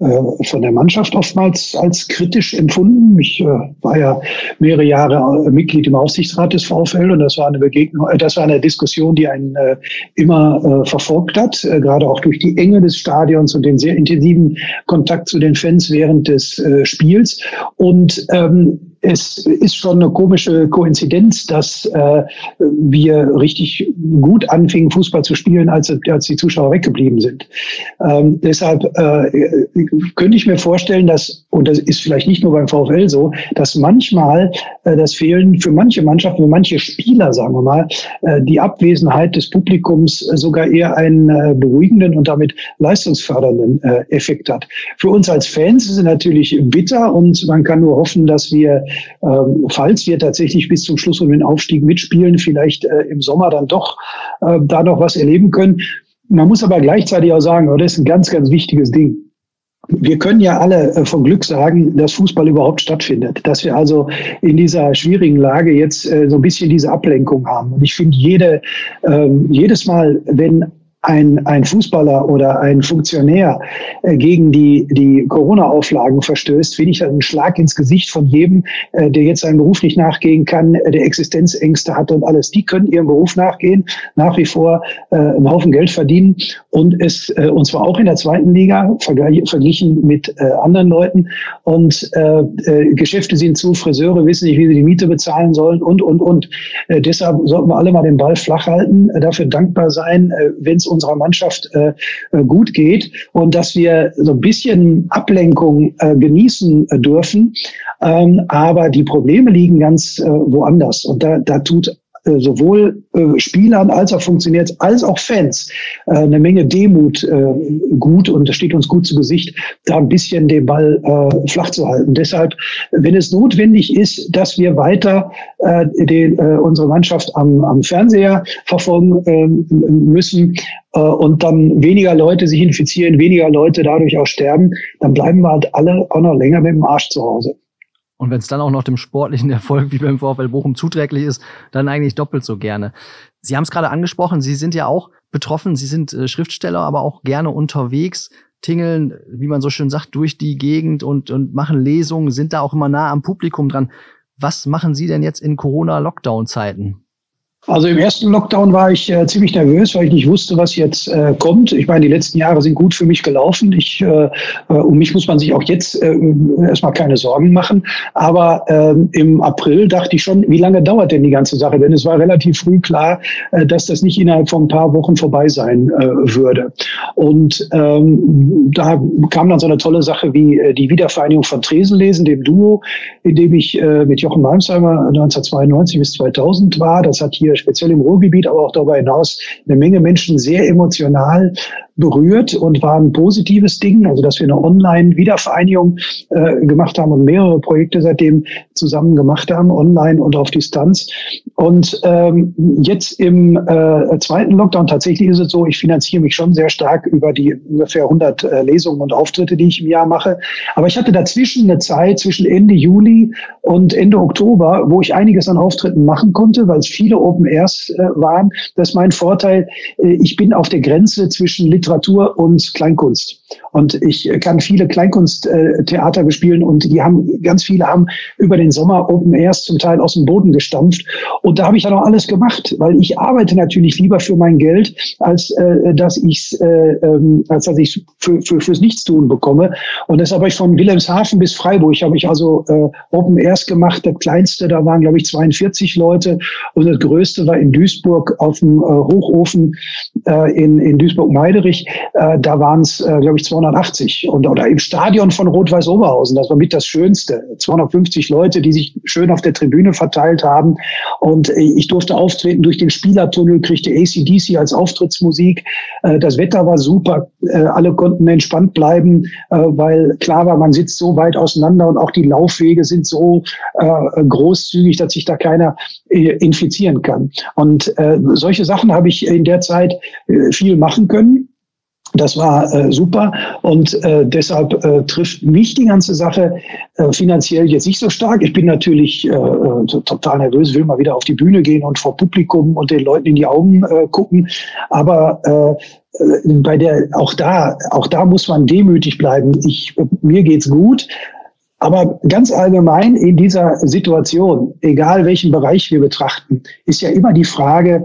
von der Mannschaft oftmals als kritisch empfunden. Ich äh, war ja mehrere Jahre äh, Mitglied im Aufsichtsrat des VfL und das war eine Begegnung, äh, das war eine Diskussion, die einen äh, immer äh, verfolgt hat, äh, gerade auch durch die Enge des Stadions und den sehr intensiven Kontakt zu den Fans während des äh, Spiels. Und ähm, es ist schon eine komische Koinzidenz, dass äh, wir richtig gut anfingen, Fußball zu spielen, als, als die Zuschauer weggeblieben sind. Ähm, deshalb äh, könnte ich mir vorstellen, dass, und das ist vielleicht nicht nur beim VfL so, dass manchmal äh, das Fehlen für manche Mannschaften, für manche Spieler, sagen wir mal, äh, die Abwesenheit des Publikums sogar eher einen äh, beruhigenden und damit leistungsfördernden äh, Effekt hat. Für uns als Fans ist es natürlich bitter und man kann nur hoffen, dass wir ähm, falls wir tatsächlich bis zum Schluss um den Aufstieg mitspielen, vielleicht äh, im Sommer dann doch äh, da noch was erleben können. Man muss aber gleichzeitig auch sagen, das ist ein ganz, ganz wichtiges Ding. Wir können ja alle äh, von Glück sagen, dass Fußball überhaupt stattfindet. Dass wir also in dieser schwierigen Lage jetzt äh, so ein bisschen diese Ablenkung haben. Und ich finde, jede, ähm, jedes Mal, wenn ein, ein Fußballer oder ein Funktionär äh, gegen die, die Corona-Auflagen verstößt, finde ich einen Schlag ins Gesicht von jedem, äh, der jetzt seinem Beruf nicht nachgehen kann, äh, der Existenzängste hat und alles. Die können ihrem Beruf nachgehen, nach wie vor äh, einen Haufen Geld verdienen und es, äh, und zwar auch in der zweiten Liga, verglichen mit äh, anderen Leuten. Und äh, äh, Geschäfte sind zu, Friseure wissen nicht, wie sie die Miete bezahlen sollen und, und, und. Äh, deshalb sollten wir alle mal den Ball flach halten, äh, dafür dankbar sein, äh, wenn es unserer Mannschaft äh, äh, gut geht und dass wir so ein bisschen Ablenkung äh, genießen äh, dürfen. Ähm, aber die Probleme liegen ganz äh, woanders. Und da, da tut sowohl äh, Spielern als auch funktioniert, als auch Fans äh, eine Menge Demut äh, gut und das steht uns gut zu Gesicht, da ein bisschen den Ball äh, flach zu halten. Deshalb, wenn es notwendig ist, dass wir weiter äh, den, äh, unsere Mannschaft am, am Fernseher verfolgen äh, müssen, äh, und dann weniger Leute sich infizieren, weniger Leute dadurch auch sterben, dann bleiben wir halt alle auch noch länger mit dem Arsch zu Hause. Und wenn es dann auch noch dem sportlichen Erfolg wie beim VfL Bochum zuträglich ist, dann eigentlich doppelt so gerne. Sie haben es gerade angesprochen, Sie sind ja auch betroffen, Sie sind äh, Schriftsteller, aber auch gerne unterwegs, tingeln, wie man so schön sagt, durch die Gegend und, und machen Lesungen, sind da auch immer nah am Publikum dran. Was machen Sie denn jetzt in Corona-Lockdown-Zeiten? Also im ersten Lockdown war ich äh, ziemlich nervös, weil ich nicht wusste, was jetzt äh, kommt. Ich meine, die letzten Jahre sind gut für mich gelaufen. Ich, äh, äh um mich muss man sich auch jetzt äh, erstmal keine Sorgen machen. Aber äh, im April dachte ich schon, wie lange dauert denn die ganze Sache? Denn es war relativ früh klar, äh, dass das nicht innerhalb von ein paar Wochen vorbei sein äh, würde. Und ähm, da kam dann so eine tolle Sache wie äh, die Wiedervereinigung von Tresenlesen, dem Duo, in dem ich äh, mit Jochen Malmsheimer 1992 bis 2000 war. Das hat hier speziell im Ruhrgebiet, aber auch darüber hinaus eine Menge Menschen sehr emotional berührt und war ein positives Ding, also dass wir eine Online-Wiedervereinigung äh, gemacht haben und mehrere Projekte seitdem zusammen gemacht haben, online und auf Distanz. Und ähm, jetzt im äh, zweiten Lockdown tatsächlich ist es so, ich finanziere mich schon sehr stark über die ungefähr 100 äh, Lesungen und Auftritte, die ich im Jahr mache. Aber ich hatte dazwischen eine Zeit zwischen Ende Juli und Ende Oktober, wo ich einiges an Auftritten machen konnte, weil es viele Open Airs äh, waren. Das ist mein Vorteil. Äh, ich bin auf der Grenze zwischen Literatur Literatur und Kleinkunst. Und ich kann viele Kleinkunsttheater bespielen und die haben, ganz viele haben über den Sommer Open Airs zum Teil aus dem Boden gestampft. Und da habe ich ja noch alles gemacht, weil ich arbeite natürlich lieber für mein Geld, als äh, dass ich äh, ähm, als dass ich für, für, fürs Nichtstun bekomme. Und deshalb habe ich von Wilhelmshaven bis Freiburg habe ich also äh, Open Airs gemacht. Das kleinste, da waren glaube ich 42 Leute und das größte war in Duisburg auf dem äh, Hochofen äh, in, in Duisburg-Meiderich. Äh, da waren es, äh, glaube ich, 280 und oder im Stadion von Rot-Weiß Oberhausen. Das war mit das Schönste. 250 Leute, die sich schön auf der Tribüne verteilt haben. Und äh, ich durfte auftreten durch den Spielertunnel, kriegte ACDC als Auftrittsmusik. Äh, das Wetter war super. Äh, alle konnten entspannt bleiben, weil klar war, man sitzt so weit auseinander und auch die Laufwege sind so großzügig, dass sich da keiner infizieren kann. Und solche Sachen habe ich in der Zeit viel machen können. Das war äh, super und äh, deshalb äh, trifft mich die ganze Sache äh, finanziell jetzt nicht so stark. Ich bin natürlich äh, äh total nervös, will mal wieder auf die Bühne gehen und vor Publikum und den Leuten in die Augen äh, gucken. Aber äh, äh bei der auch da auch da muss man demütig bleiben. Ich mir geht's gut. Aber ganz allgemein in dieser Situation, egal welchen Bereich wir betrachten, ist ja immer die Frage,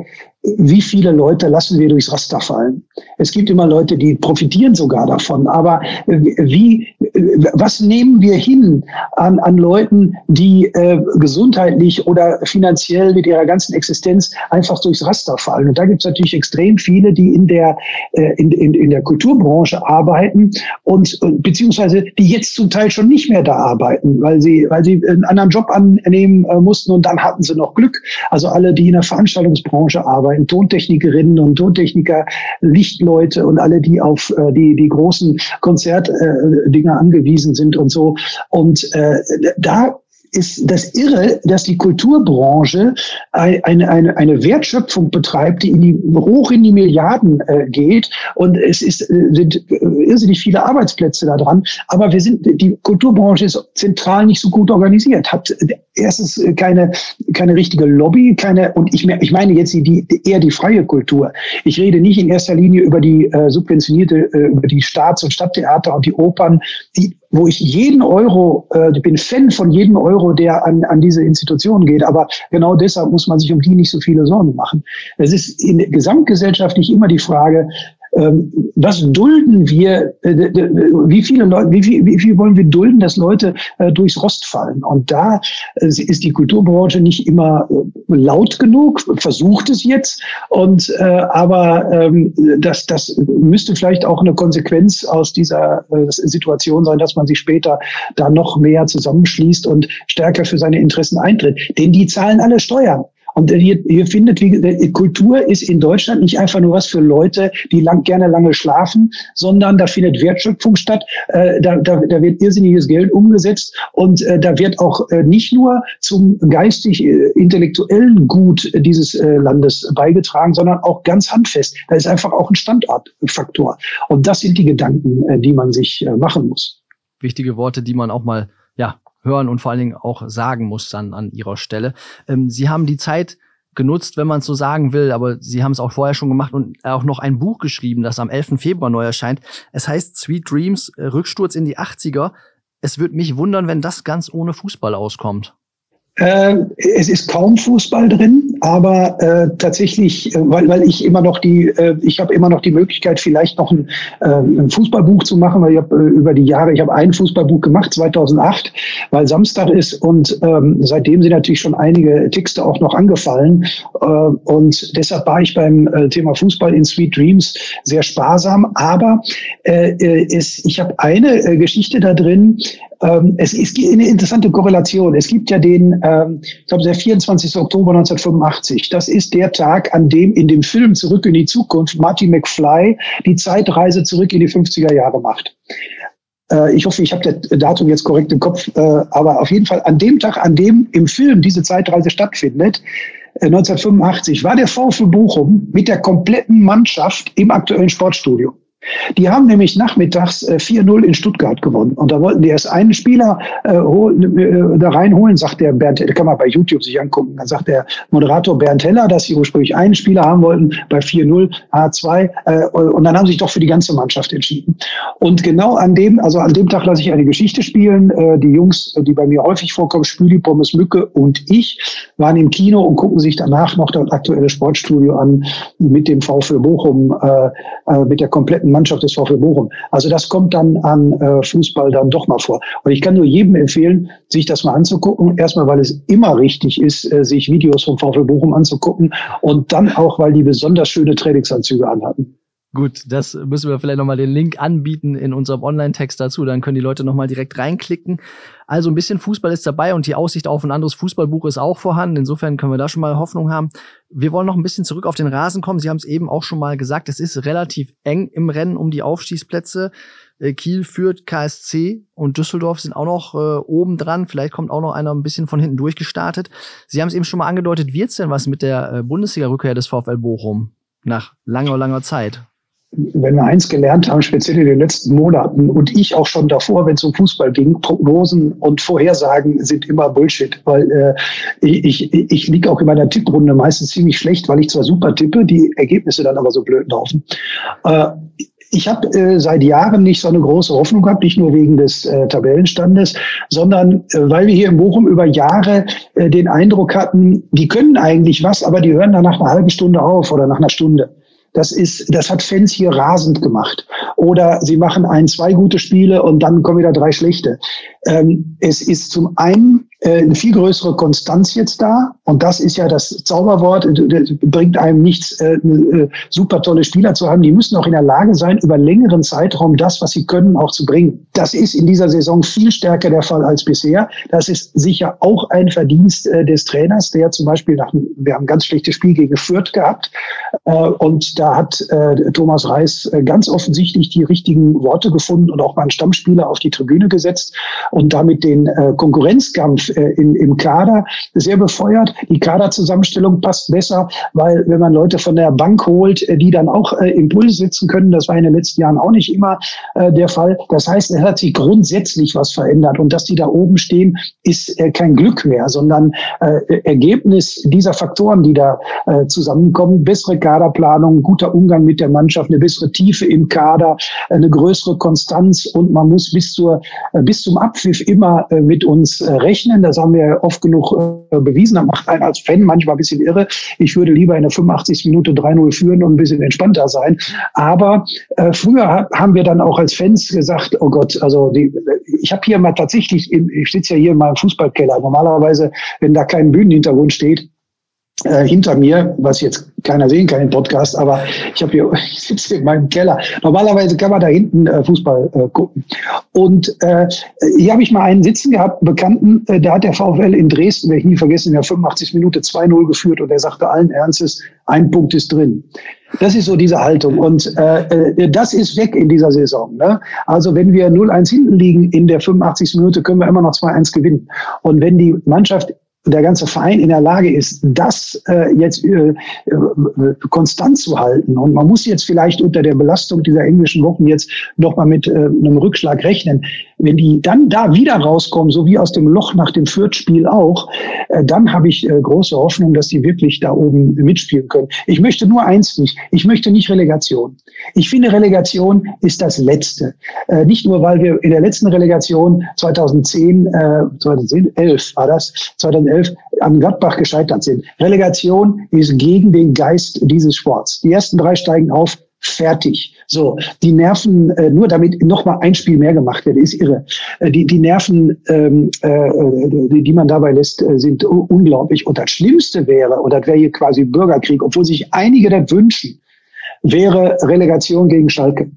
wie viele Leute lassen wir durchs Raster fallen? Es gibt immer Leute, die profitieren sogar davon. Aber wie, was nehmen wir hin an, an Leuten, die äh, gesundheitlich oder finanziell mit ihrer ganzen Existenz einfach durchs Raster fallen? Und da gibt es natürlich extrem viele, die in der, äh, in, in, in der Kulturbranche arbeiten und äh, beziehungsweise die jetzt zum Teil schon nicht mehr da arbeiten, weil sie, weil sie einen anderen Job annehmen äh, mussten und dann hatten sie noch Glück. Also alle, die in der Veranstaltungsbranche arbeiten, Tontechnikerinnen und Tontechniker, Lichtleute und alle, die auf äh, die, die großen Konzertdinger äh, angewiesen sind und so. Und äh, da ist das Irre, dass die Kulturbranche eine, eine, eine Wertschöpfung betreibt, die in die, hoch in die Milliarden äh, geht. Und es ist, äh, sind äh, irrsinnig viele Arbeitsplätze da dran. Aber wir sind, die Kulturbranche ist zentral nicht so gut organisiert, hat erstens keine, keine richtige Lobby, keine, und ich, ich meine jetzt die, die, eher die freie Kultur. Ich rede nicht in erster Linie über die äh, subventionierte, äh, über die Staats- und Stadttheater und die Opern, die wo ich jeden Euro, äh, ich bin Fan von jedem Euro, der an, an diese Institution geht, aber genau deshalb muss man sich um die nicht so viele Sorgen machen. Es ist in, gesamtgesellschaftlich immer die Frage, was dulden wir, äh, wie viele Leute, wie wie viel wollen wir dulden, dass Leute äh, durchs Rost fallen? Und da äh, ist die Kulturbranche nicht immer laut genug, versucht es jetzt, und aber ähm, das, das müsste vielleicht auch eine Konsequenz aus dieser Situation sein, dass man sich später da noch mehr zusammenschließt und stärker für seine Interessen eintritt. Denn die zahlen alle Steuern. Und ihr, ihr findet, wie, Kultur ist in Deutschland nicht einfach nur was für Leute, die lang, gerne lange schlafen, sondern da findet Wertschöpfung statt, äh, da, da, da wird irrsinniges Geld umgesetzt und äh, da wird auch äh, nicht nur zum geistig-intellektuellen äh, Gut dieses äh, Landes beigetragen, sondern auch ganz handfest. Da ist einfach auch ein Standortfaktor. Und das sind die Gedanken, äh, die man sich äh, machen muss. Wichtige Worte, die man auch mal hören und vor allen Dingen auch sagen muss dann an ihrer Stelle. Ähm, sie haben die Zeit genutzt, wenn man es so sagen will, aber sie haben es auch vorher schon gemacht und auch noch ein Buch geschrieben, das am 11. Februar neu erscheint. Es heißt Sweet Dreams, äh, Rücksturz in die 80er. Es würde mich wundern, wenn das ganz ohne Fußball auskommt. Äh, es ist kaum Fußball drin, aber äh, tatsächlich, äh, weil, weil ich immer noch die, äh, ich habe immer noch die Möglichkeit, vielleicht noch ein, äh, ein Fußballbuch zu machen, weil ich habe äh, über die Jahre, ich habe ein Fußballbuch gemacht, 2008, weil Samstag ist und ähm, seitdem sind natürlich schon einige Texte auch noch angefallen äh, und deshalb war ich beim äh, Thema Fußball in Sweet Dreams sehr sparsam, aber äh, äh es, ich habe eine äh, Geschichte da drin, ähm, es ist eine interessante Korrelation. Es gibt ja den, ähm, ich glaube, der 24. Oktober 1985. Das ist der Tag, an dem in dem Film Zurück in die Zukunft Marty McFly die Zeitreise zurück in die 50er Jahre macht. Äh, ich hoffe, ich habe das Datum jetzt korrekt im Kopf, äh, aber auf jeden Fall an dem Tag, an dem im Film diese Zeitreise stattfindet, 1985, äh, war der VfL Bochum mit der kompletten Mannschaft im aktuellen Sportstudio. Die haben nämlich nachmittags äh, 4-0 in Stuttgart gewonnen. Und da wollten die erst einen Spieler äh, holen, äh, da reinholen, sagt der Bernd, kann man bei YouTube sich angucken. Dann sagt der Moderator Bernd Heller, dass sie ursprünglich einen Spieler haben wollten, bei 4-0, H2. Äh, und dann haben sie sich doch für die ganze Mannschaft entschieden. Und genau an dem, also an dem Tag lasse ich eine Geschichte spielen. Äh, die Jungs, die bei mir häufig vorkommen, Spüli, Pommes Mücke und ich, waren im Kino und gucken sich danach noch das aktuelle Sportstudio an mit dem VfL Bochum, äh, äh, mit der kompletten Mannschaft des VfL Bochum. Also das kommt dann an äh, Fußball dann doch mal vor. Und ich kann nur jedem empfehlen, sich das mal anzugucken. Erstmal, weil es immer richtig ist, äh, sich Videos vom VfL Bochum anzugucken und dann auch, weil die besonders schöne Trainingsanzüge anhatten. Gut, das müssen wir vielleicht nochmal den Link anbieten in unserem Online-Text dazu. Dann können die Leute nochmal direkt reinklicken. Also ein bisschen Fußball ist dabei und die Aussicht auf ein anderes Fußballbuch ist auch vorhanden. Insofern können wir da schon mal Hoffnung haben. Wir wollen noch ein bisschen zurück auf den Rasen kommen. Sie haben es eben auch schon mal gesagt. Es ist relativ eng im Rennen um die Aufstiegsplätze. Äh, Kiel führt KSC und Düsseldorf sind auch noch äh, oben dran. Vielleicht kommt auch noch einer ein bisschen von hinten durchgestartet. Sie haben es eben schon mal angedeutet. Wird's denn was mit der äh, Bundesliga-Rückkehr des VfL Bochum nach langer, langer Zeit? Wenn wir eins gelernt haben, speziell in den letzten Monaten und ich auch schon davor, wenn es um Fußball ging, Prognosen und Vorhersagen sind immer Bullshit, weil äh, ich, ich, ich liege auch in meiner Tipprunde meistens ziemlich schlecht, weil ich zwar super tippe, die Ergebnisse dann aber so blöd laufen. Äh, ich habe äh, seit Jahren nicht so eine große Hoffnung gehabt, nicht nur wegen des äh, Tabellenstandes, sondern äh, weil wir hier in Bochum über Jahre äh, den Eindruck hatten, die können eigentlich was, aber die hören dann nach einer halben Stunde auf oder nach einer Stunde. Das ist, das hat Fans hier rasend gemacht. Oder sie machen ein, zwei gute Spiele und dann kommen wieder drei schlechte. Ähm, es ist zum einen eine viel größere Konstanz jetzt da. Und das ist ja das Zauberwort. Das bringt einem nichts, äh, äh, super tolle Spieler zu haben. Die müssen auch in der Lage sein, über längeren Zeitraum das, was sie können, auch zu bringen. Das ist in dieser Saison viel stärker der Fall als bisher. Das ist sicher auch ein Verdienst äh, des Trainers, der zum Beispiel nach, wir haben ein ganz schlechtes Spiel gegen Fürth gehabt. Äh, und da hat äh, Thomas Reis äh, ganz offensichtlich die richtigen Worte gefunden und auch mal einen Stammspieler auf die Tribüne gesetzt und damit den äh, Konkurrenzkampf äh, in, im Kader sehr befeuert. Die Kaderzusammenstellung passt besser, weil wenn man Leute von der Bank holt, äh, die dann auch äh, Impulse setzen können, das war in den letzten Jahren auch nicht immer äh, der Fall. Das heißt, es hat sich grundsätzlich was verändert und dass die da oben stehen, ist äh, kein Glück mehr, sondern äh, Ergebnis dieser Faktoren, die da äh, zusammenkommen. Bessere Kaderplanung, guter Umgang mit der Mannschaft, eine bessere Tiefe im Kader, eine größere Konstanz und man muss bis zur äh, bis zum Abpfiff immer äh, mit uns rechnen. Das haben wir oft genug äh, bewiesen. Das macht einen als Fan manchmal ein bisschen irre. Ich würde lieber in der 85. Minute 3-0 führen und ein bisschen entspannter sein. Aber äh, früher haben wir dann auch als Fans gesagt, oh Gott, also die, ich habe hier mal tatsächlich, ich sitze ja hier in meinem Fußballkeller. Normalerweise, wenn da kein Bühnenhintergrund steht, äh, hinter mir, was jetzt keiner sehen kann im Podcast, aber ich habe hier, ich sitze in meinem Keller. Normalerweise kann man da hinten äh, Fußball äh, gucken. Und äh, hier habe ich mal einen sitzen gehabt, einen Bekannten, äh, der hat der VfL in Dresden, werde ich nie vergessen, in der 85. Minute 2-0 geführt und er sagte allen Ernstes, ein Punkt ist drin. Das ist so diese Haltung. Und äh, äh das ist weg in dieser Saison. Ne? Also wenn wir 0-1 hinten liegen in der 85. Minute, können wir immer noch 2-1 gewinnen. Und wenn die Mannschaft der ganze Verein in der Lage ist, das äh, jetzt äh, äh, konstant zu halten. Und man muss jetzt vielleicht unter der Belastung dieser englischen Wochen jetzt nochmal mit äh, einem Rückschlag rechnen. Wenn die dann da wieder rauskommen, so wie aus dem Loch nach dem Fürth-Spiel auch, äh, dann habe ich äh, große Hoffnung, dass die wirklich da oben mitspielen können. Ich möchte nur eins nicht. Ich möchte nicht Relegation. Ich finde, Relegation ist das Letzte. Äh, nicht nur, weil wir in der letzten Relegation 2010, äh, 2010, 11 war das, 2011 an Gladbach gescheitert sind. Relegation ist gegen den Geist dieses Sports. Die ersten drei steigen auf, fertig. So, die Nerven, äh, nur damit nochmal ein Spiel mehr gemacht wird, ist irre. Äh, die, die Nerven, ähm, äh, die, die man dabei lässt, äh, sind unglaublich. Und das Schlimmste wäre, und das wäre hier quasi Bürgerkrieg, obwohl sich einige das wünschen, wäre Relegation gegen Schalke.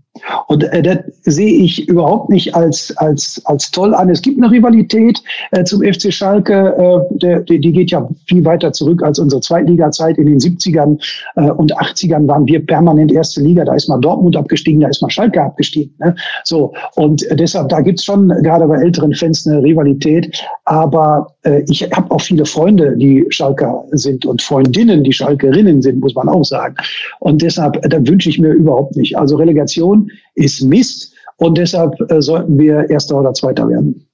Und äh, das sehe ich überhaupt nicht als, als, als toll an. Es gibt eine Rivalität äh, zum FC Schalke, äh, der, die, die geht ja viel weiter zurück als unsere Zweitliga-Zeit. In den 70ern äh, und 80ern waren wir permanent erste Liga. Da ist mal Dortmund abgestiegen, da ist mal Schalke abgestiegen. Ne? So, und deshalb, da gibt's schon gerade bei älteren Fans eine Rivalität. Aber äh, ich habe auch viele Freunde, die Schalker sind und Freundinnen, die Schalkerinnen sind, muss man auch sagen. Und deshalb, äh, da wünsche ich mir überhaupt nicht. Also Relegation ist Mist und deshalb äh, sollten wir Erster oder Zweiter werden.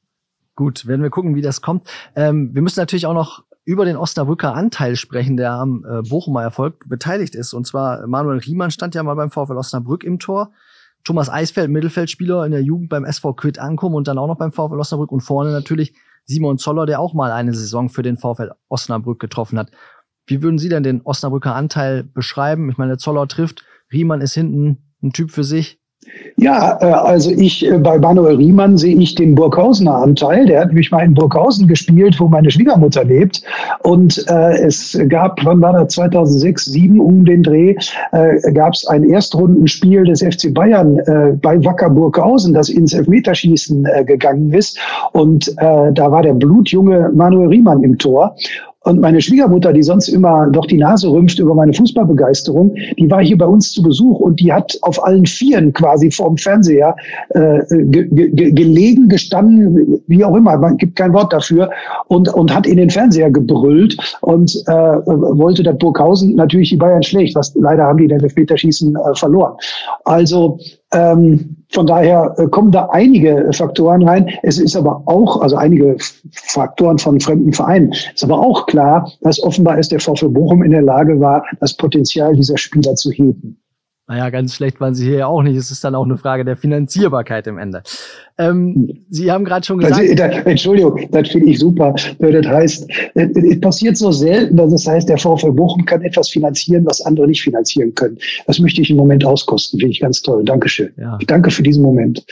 Gut, werden wir gucken, wie das kommt. Ähm, wir müssen natürlich auch noch über den Osnabrücker Anteil sprechen, der am äh, Bochumer Erfolg beteiligt ist. Und zwar Manuel Riemann stand ja mal beim VfL Osnabrück im Tor. Thomas Eisfeld, Mittelfeldspieler in der Jugend beim SV Quid ankommen und dann auch noch beim VfL Osnabrück und vorne natürlich Simon Zoller, der auch mal eine Saison für den VfL Osnabrück getroffen hat. Wie würden Sie denn den Osnabrücker Anteil beschreiben? Ich meine, Zoller trifft, Riemann ist hinten ein Typ für sich. Ja, äh, also ich äh, bei Manuel Riemann sehe ich den Burghausener Anteil. Der hat nämlich mal in Burghausen gespielt, wo meine Schwiegermutter lebt. Und äh, es gab, wann war das, 2006, 2007 um den Dreh, äh, gab es ein Erstrundenspiel des FC Bayern äh, bei Wacker Burghausen, das ins Elfmeterschießen äh, gegangen ist. Und äh, da war der blutjunge Manuel Riemann im Tor. Und meine Schwiegermutter, die sonst immer doch die Nase rümpft über meine Fußballbegeisterung, die war hier bei uns zu Besuch und die hat auf allen Vieren quasi vorm Fernseher äh, ge ge gelegen, gestanden, wie auch immer, man gibt kein Wort dafür, und, und hat in den Fernseher gebrüllt und äh, wollte, dass Burghausen natürlich die Bayern schlägt, was leider haben die den Elfmeterschießen äh, verloren. Also von daher äh, kommen da einige Faktoren rein. Es ist aber auch, also einige Faktoren von fremden Vereinen. Es ist aber auch klar, dass offenbar ist der VfB Bochum in der Lage war, das Potenzial dieser Spieler zu heben. Naja, ganz schlecht waren sie hier ja auch nicht. Es ist dann auch eine Frage der Finanzierbarkeit im Ende. Ähm, sie haben gerade schon gesagt. Also, das, Entschuldigung, das finde ich super. Das heißt, es passiert so selten, dass es heißt, der VfL Bochum kann etwas finanzieren, was andere nicht finanzieren können. Das möchte ich im Moment auskosten. Finde ich ganz toll. Dankeschön. Ja. Ich danke für diesen Moment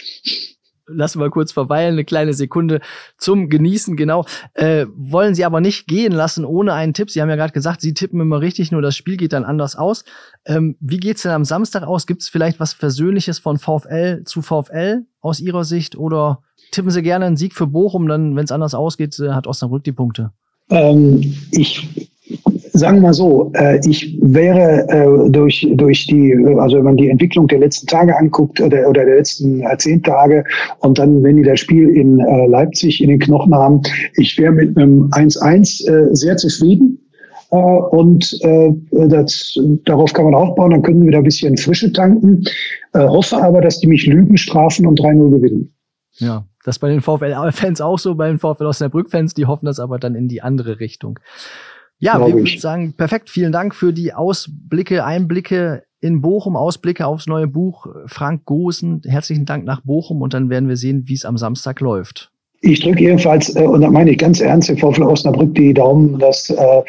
lassen wir kurz verweilen, eine kleine Sekunde zum Genießen, genau. Äh, wollen Sie aber nicht gehen lassen ohne einen Tipp. Sie haben ja gerade gesagt, Sie tippen immer richtig, nur das Spiel geht dann anders aus. Ähm, wie geht's denn am Samstag aus? Gibt es vielleicht was Versöhnliches von VfL zu VfL aus Ihrer Sicht? Oder tippen Sie gerne einen Sieg für Bochum, dann, wenn es anders ausgeht, äh, hat Osnabrück die Punkte? Ähm, ich sagen wir mal so, äh, ich wäre äh, durch, durch die, also wenn man die Entwicklung der letzten Tage anguckt oder, oder der letzten äh, zehn Tage und dann, wenn die das Spiel in äh, Leipzig in den Knochen haben, ich wäre mit einem 1-1 äh, sehr zufrieden. Äh, und äh, das, darauf kann man aufbauen, dann können wir wieder ein bisschen Frische tanken. Äh, hoffe aber, dass die mich Lügen strafen und 3-0 gewinnen. Ja, das bei den VfL-Fans auch so, bei den VfL Osnabrück-Fans, die hoffen das aber dann in die andere Richtung. Ja, wir würden sagen, perfekt. Vielen Dank für die Ausblicke, Einblicke in Bochum, Ausblicke aufs neue Buch. Frank Gosen, herzlichen Dank nach Bochum und dann werden wir sehen, wie es am Samstag läuft. Ich drücke jedenfalls, äh, und da meine ich ganz ernst, im VfL Osnabrück die Daumen, dass äh,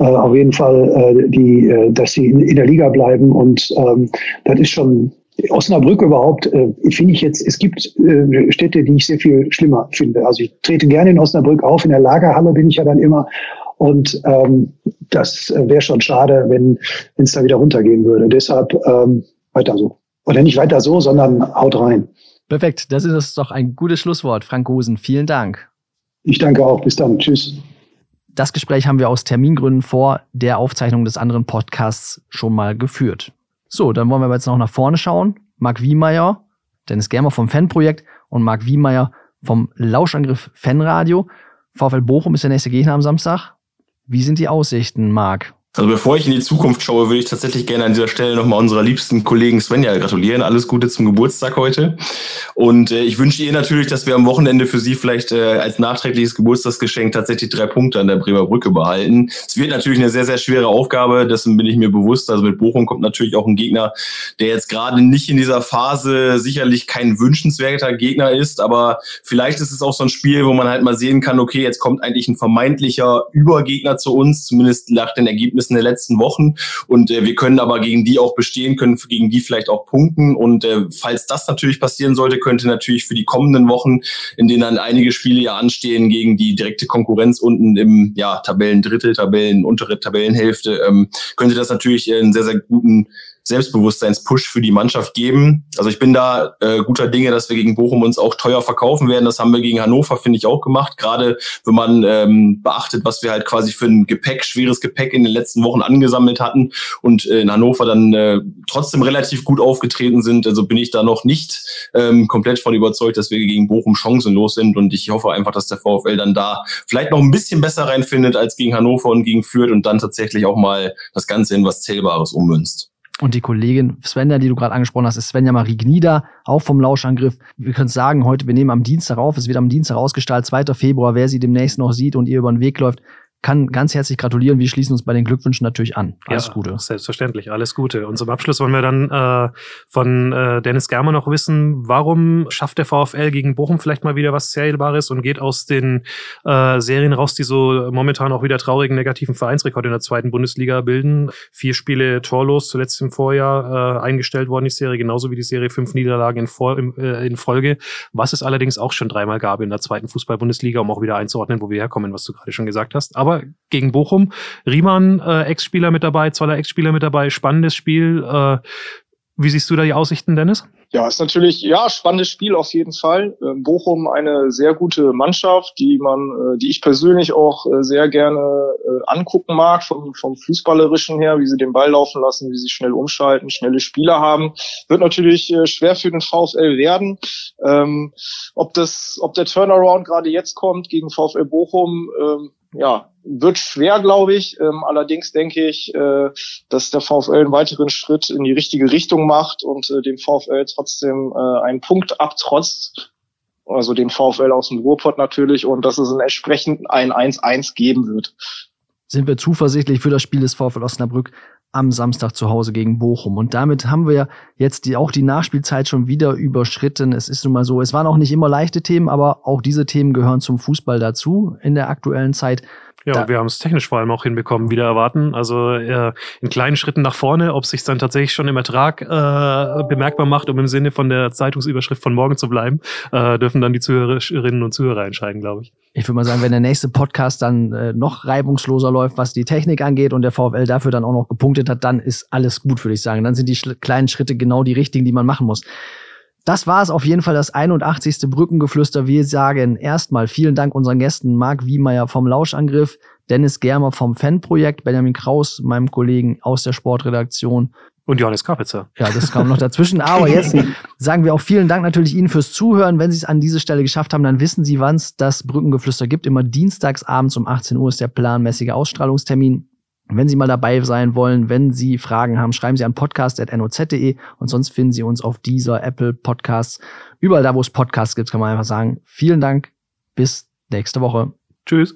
äh, auf jeden Fall äh, die, äh, dass sie in, in, der Liga bleiben. Und ähm, das ist schon Osnabrück überhaupt, äh, finde ich jetzt, es gibt äh, Städte, die ich sehr viel schlimmer finde. Also ich trete gerne in Osnabrück auf, in der Lagerhalle bin ich ja dann immer und ähm, das wäre schon schade, wenn es da wieder runtergehen würde. Deshalb ähm, weiter so. Oder nicht weiter so, sondern haut rein. Perfekt, das ist doch ein gutes Schlusswort. Frank Rosen, vielen Dank. Ich danke auch. Bis dann. Tschüss. Das Gespräch haben wir aus Termingründen vor der Aufzeichnung des anderen Podcasts schon mal geführt. So, dann wollen wir jetzt noch nach vorne schauen. Marc Wiemeyer, Dennis Germer vom Fanprojekt und Marc Wiemeyer vom Lauschangriff Fanradio. VfL Bochum ist der nächste Gegner am Samstag. Wie sind die Aussichten, Marc? Also bevor ich in die Zukunft schaue, würde ich tatsächlich gerne an dieser Stelle nochmal unserer liebsten Kollegen Svenja gratulieren. Alles Gute zum Geburtstag heute. Und äh, ich wünsche ihr natürlich, dass wir am Wochenende für sie vielleicht äh, als nachträgliches Geburtstagsgeschenk tatsächlich drei Punkte an der Bremer Brücke behalten. Es wird natürlich eine sehr, sehr schwere Aufgabe, dessen bin ich mir bewusst. Also mit Bochum kommt natürlich auch ein Gegner, der jetzt gerade nicht in dieser Phase sicherlich kein wünschenswerter Gegner ist, aber vielleicht ist es auch so ein Spiel, wo man halt mal sehen kann, okay, jetzt kommt eigentlich ein vermeintlicher Übergegner zu uns, zumindest nach den Ergebnissen Ergebnissen der letzten Wochen. Und äh, wir können aber gegen die auch bestehen, können gegen die vielleicht auch punkten. Und äh, falls das natürlich passieren sollte, könnte natürlich für die kommenden Wochen, in denen dann einige Spiele ja anstehen, gegen die direkte Konkurrenz unten im ja, Tabellendrittel, Tabellen, untere Tabellenhälfte, ähm, könnte das natürlich einen sehr, sehr guten Selbstbewusstseinspush für die Mannschaft geben. Also ich bin da äh, guter Dinge, dass wir gegen Bochum uns auch teuer verkaufen werden. Das haben wir gegen Hannover, finde ich, auch gemacht. Gerade wenn man ähm, beachtet, was wir halt quasi für ein Gepäck, schweres Gepäck in den letzten Wochen angesammelt hatten und äh, in Hannover dann äh, trotzdem relativ gut aufgetreten sind. Also bin ich da noch nicht ähm, komplett von überzeugt, dass wir gegen Bochum chancenlos sind. Und ich hoffe einfach, dass der VfL dann da vielleicht noch ein bisschen besser reinfindet als gegen Hannover und gegen Fürth und dann tatsächlich auch mal das Ganze in was Zählbares ummünzt. Und die Kollegin Svenja, die du gerade angesprochen hast, ist Svenja Marie Gnieder, auch vom Lauschangriff. Wir können sagen, heute, wir nehmen am Dienstag auf, es wird am Dienstag ausgestrahlt, 2. Februar, wer sie demnächst noch sieht und ihr über den Weg läuft, kann ganz herzlich gratulieren. Wir schließen uns bei den Glückwünschen natürlich an. Alles ja, Gute. Selbstverständlich, alles Gute. Und zum Abschluss wollen wir dann äh, von äh, Dennis Germer noch wissen, warum schafft der VfL gegen Bochum vielleicht mal wieder was Zählbares und geht aus den äh, Serien raus, die so momentan auch wieder traurigen negativen Vereinsrekord in der zweiten Bundesliga bilden. Vier Spiele torlos, zuletzt im Vorjahr äh, eingestellt worden, die Serie, genauso wie die Serie fünf Niederlagen in, Vor in, äh, in Folge, was es allerdings auch schon dreimal gab in der zweiten Fußball-Bundesliga, um auch wieder einzuordnen, wo wir herkommen, was du gerade schon gesagt hast. Aber aber gegen Bochum. Riemann, äh, Ex-Spieler mit dabei, Zoller Ex-Spieler mit dabei, spannendes Spiel. Äh, wie siehst du da die Aussichten, Dennis? Ja, ist natürlich, ja, spannendes Spiel auf jeden Fall. Ähm, Bochum eine sehr gute Mannschaft, die man, äh, die ich persönlich auch äh, sehr gerne äh, angucken mag, vom, vom Fußballerischen her, wie sie den Ball laufen lassen, wie sie schnell umschalten, schnelle Spieler haben. Wird natürlich schwer für den VfL werden. Ähm, ob das, ob der Turnaround gerade jetzt kommt gegen VfL Bochum, ähm, ja, wird schwer, glaube ich. Ähm, allerdings denke ich, äh, dass der VfL einen weiteren Schritt in die richtige Richtung macht und äh, dem VfL trotzdem äh, einen Punkt abtrotzt. Also den VfL aus dem Ruhrpott natürlich und dass es entsprechend ein 1-1 geben wird. Sind wir zuversichtlich für das Spiel des VfL Osnabrück am Samstag zu Hause gegen Bochum. Und damit haben wir jetzt die, auch die Nachspielzeit schon wieder überschritten. Es ist nun mal so, es waren auch nicht immer leichte Themen, aber auch diese Themen gehören zum Fußball dazu in der aktuellen Zeit. Ja, da, wir haben es technisch vor allem auch hinbekommen, wieder erwarten. Also äh, in kleinen Schritten nach vorne, ob sich dann tatsächlich schon im Ertrag äh, bemerkbar macht, um im Sinne von der Zeitungsüberschrift von morgen zu bleiben, äh, dürfen dann die Zuhörerinnen und Zuhörer entscheiden, glaube ich. Ich würde mal sagen, wenn der nächste Podcast dann äh, noch reibungsloser läuft, was die Technik angeht und der VfL dafür dann auch noch gepunktet hat, dann ist alles gut, würde ich sagen. Dann sind die kleinen Schritte genau die richtigen, die man machen muss. Das war es auf jeden Fall, das 81. Brückengeflüster. Wir sagen erstmal vielen Dank unseren Gästen Marc Wiemeyer vom Lauschangriff, Dennis Germer vom Fanprojekt, Benjamin Kraus, meinem Kollegen aus der Sportredaktion. Und Johannes Kapitzer. Ja, das kam noch dazwischen. Aber jetzt sagen wir auch vielen Dank natürlich Ihnen fürs Zuhören. Wenn Sie es an diese Stelle geschafft haben, dann wissen Sie, wann es das Brückengeflüster gibt. Immer dienstags abends um 18 Uhr ist der planmäßige Ausstrahlungstermin. Wenn Sie mal dabei sein wollen, wenn Sie Fragen haben, schreiben Sie an podcast.noz.de und sonst finden Sie uns auf dieser Apple Podcasts. Überall da, wo es Podcasts gibt, kann man einfach sagen, vielen Dank. Bis nächste Woche. Tschüss.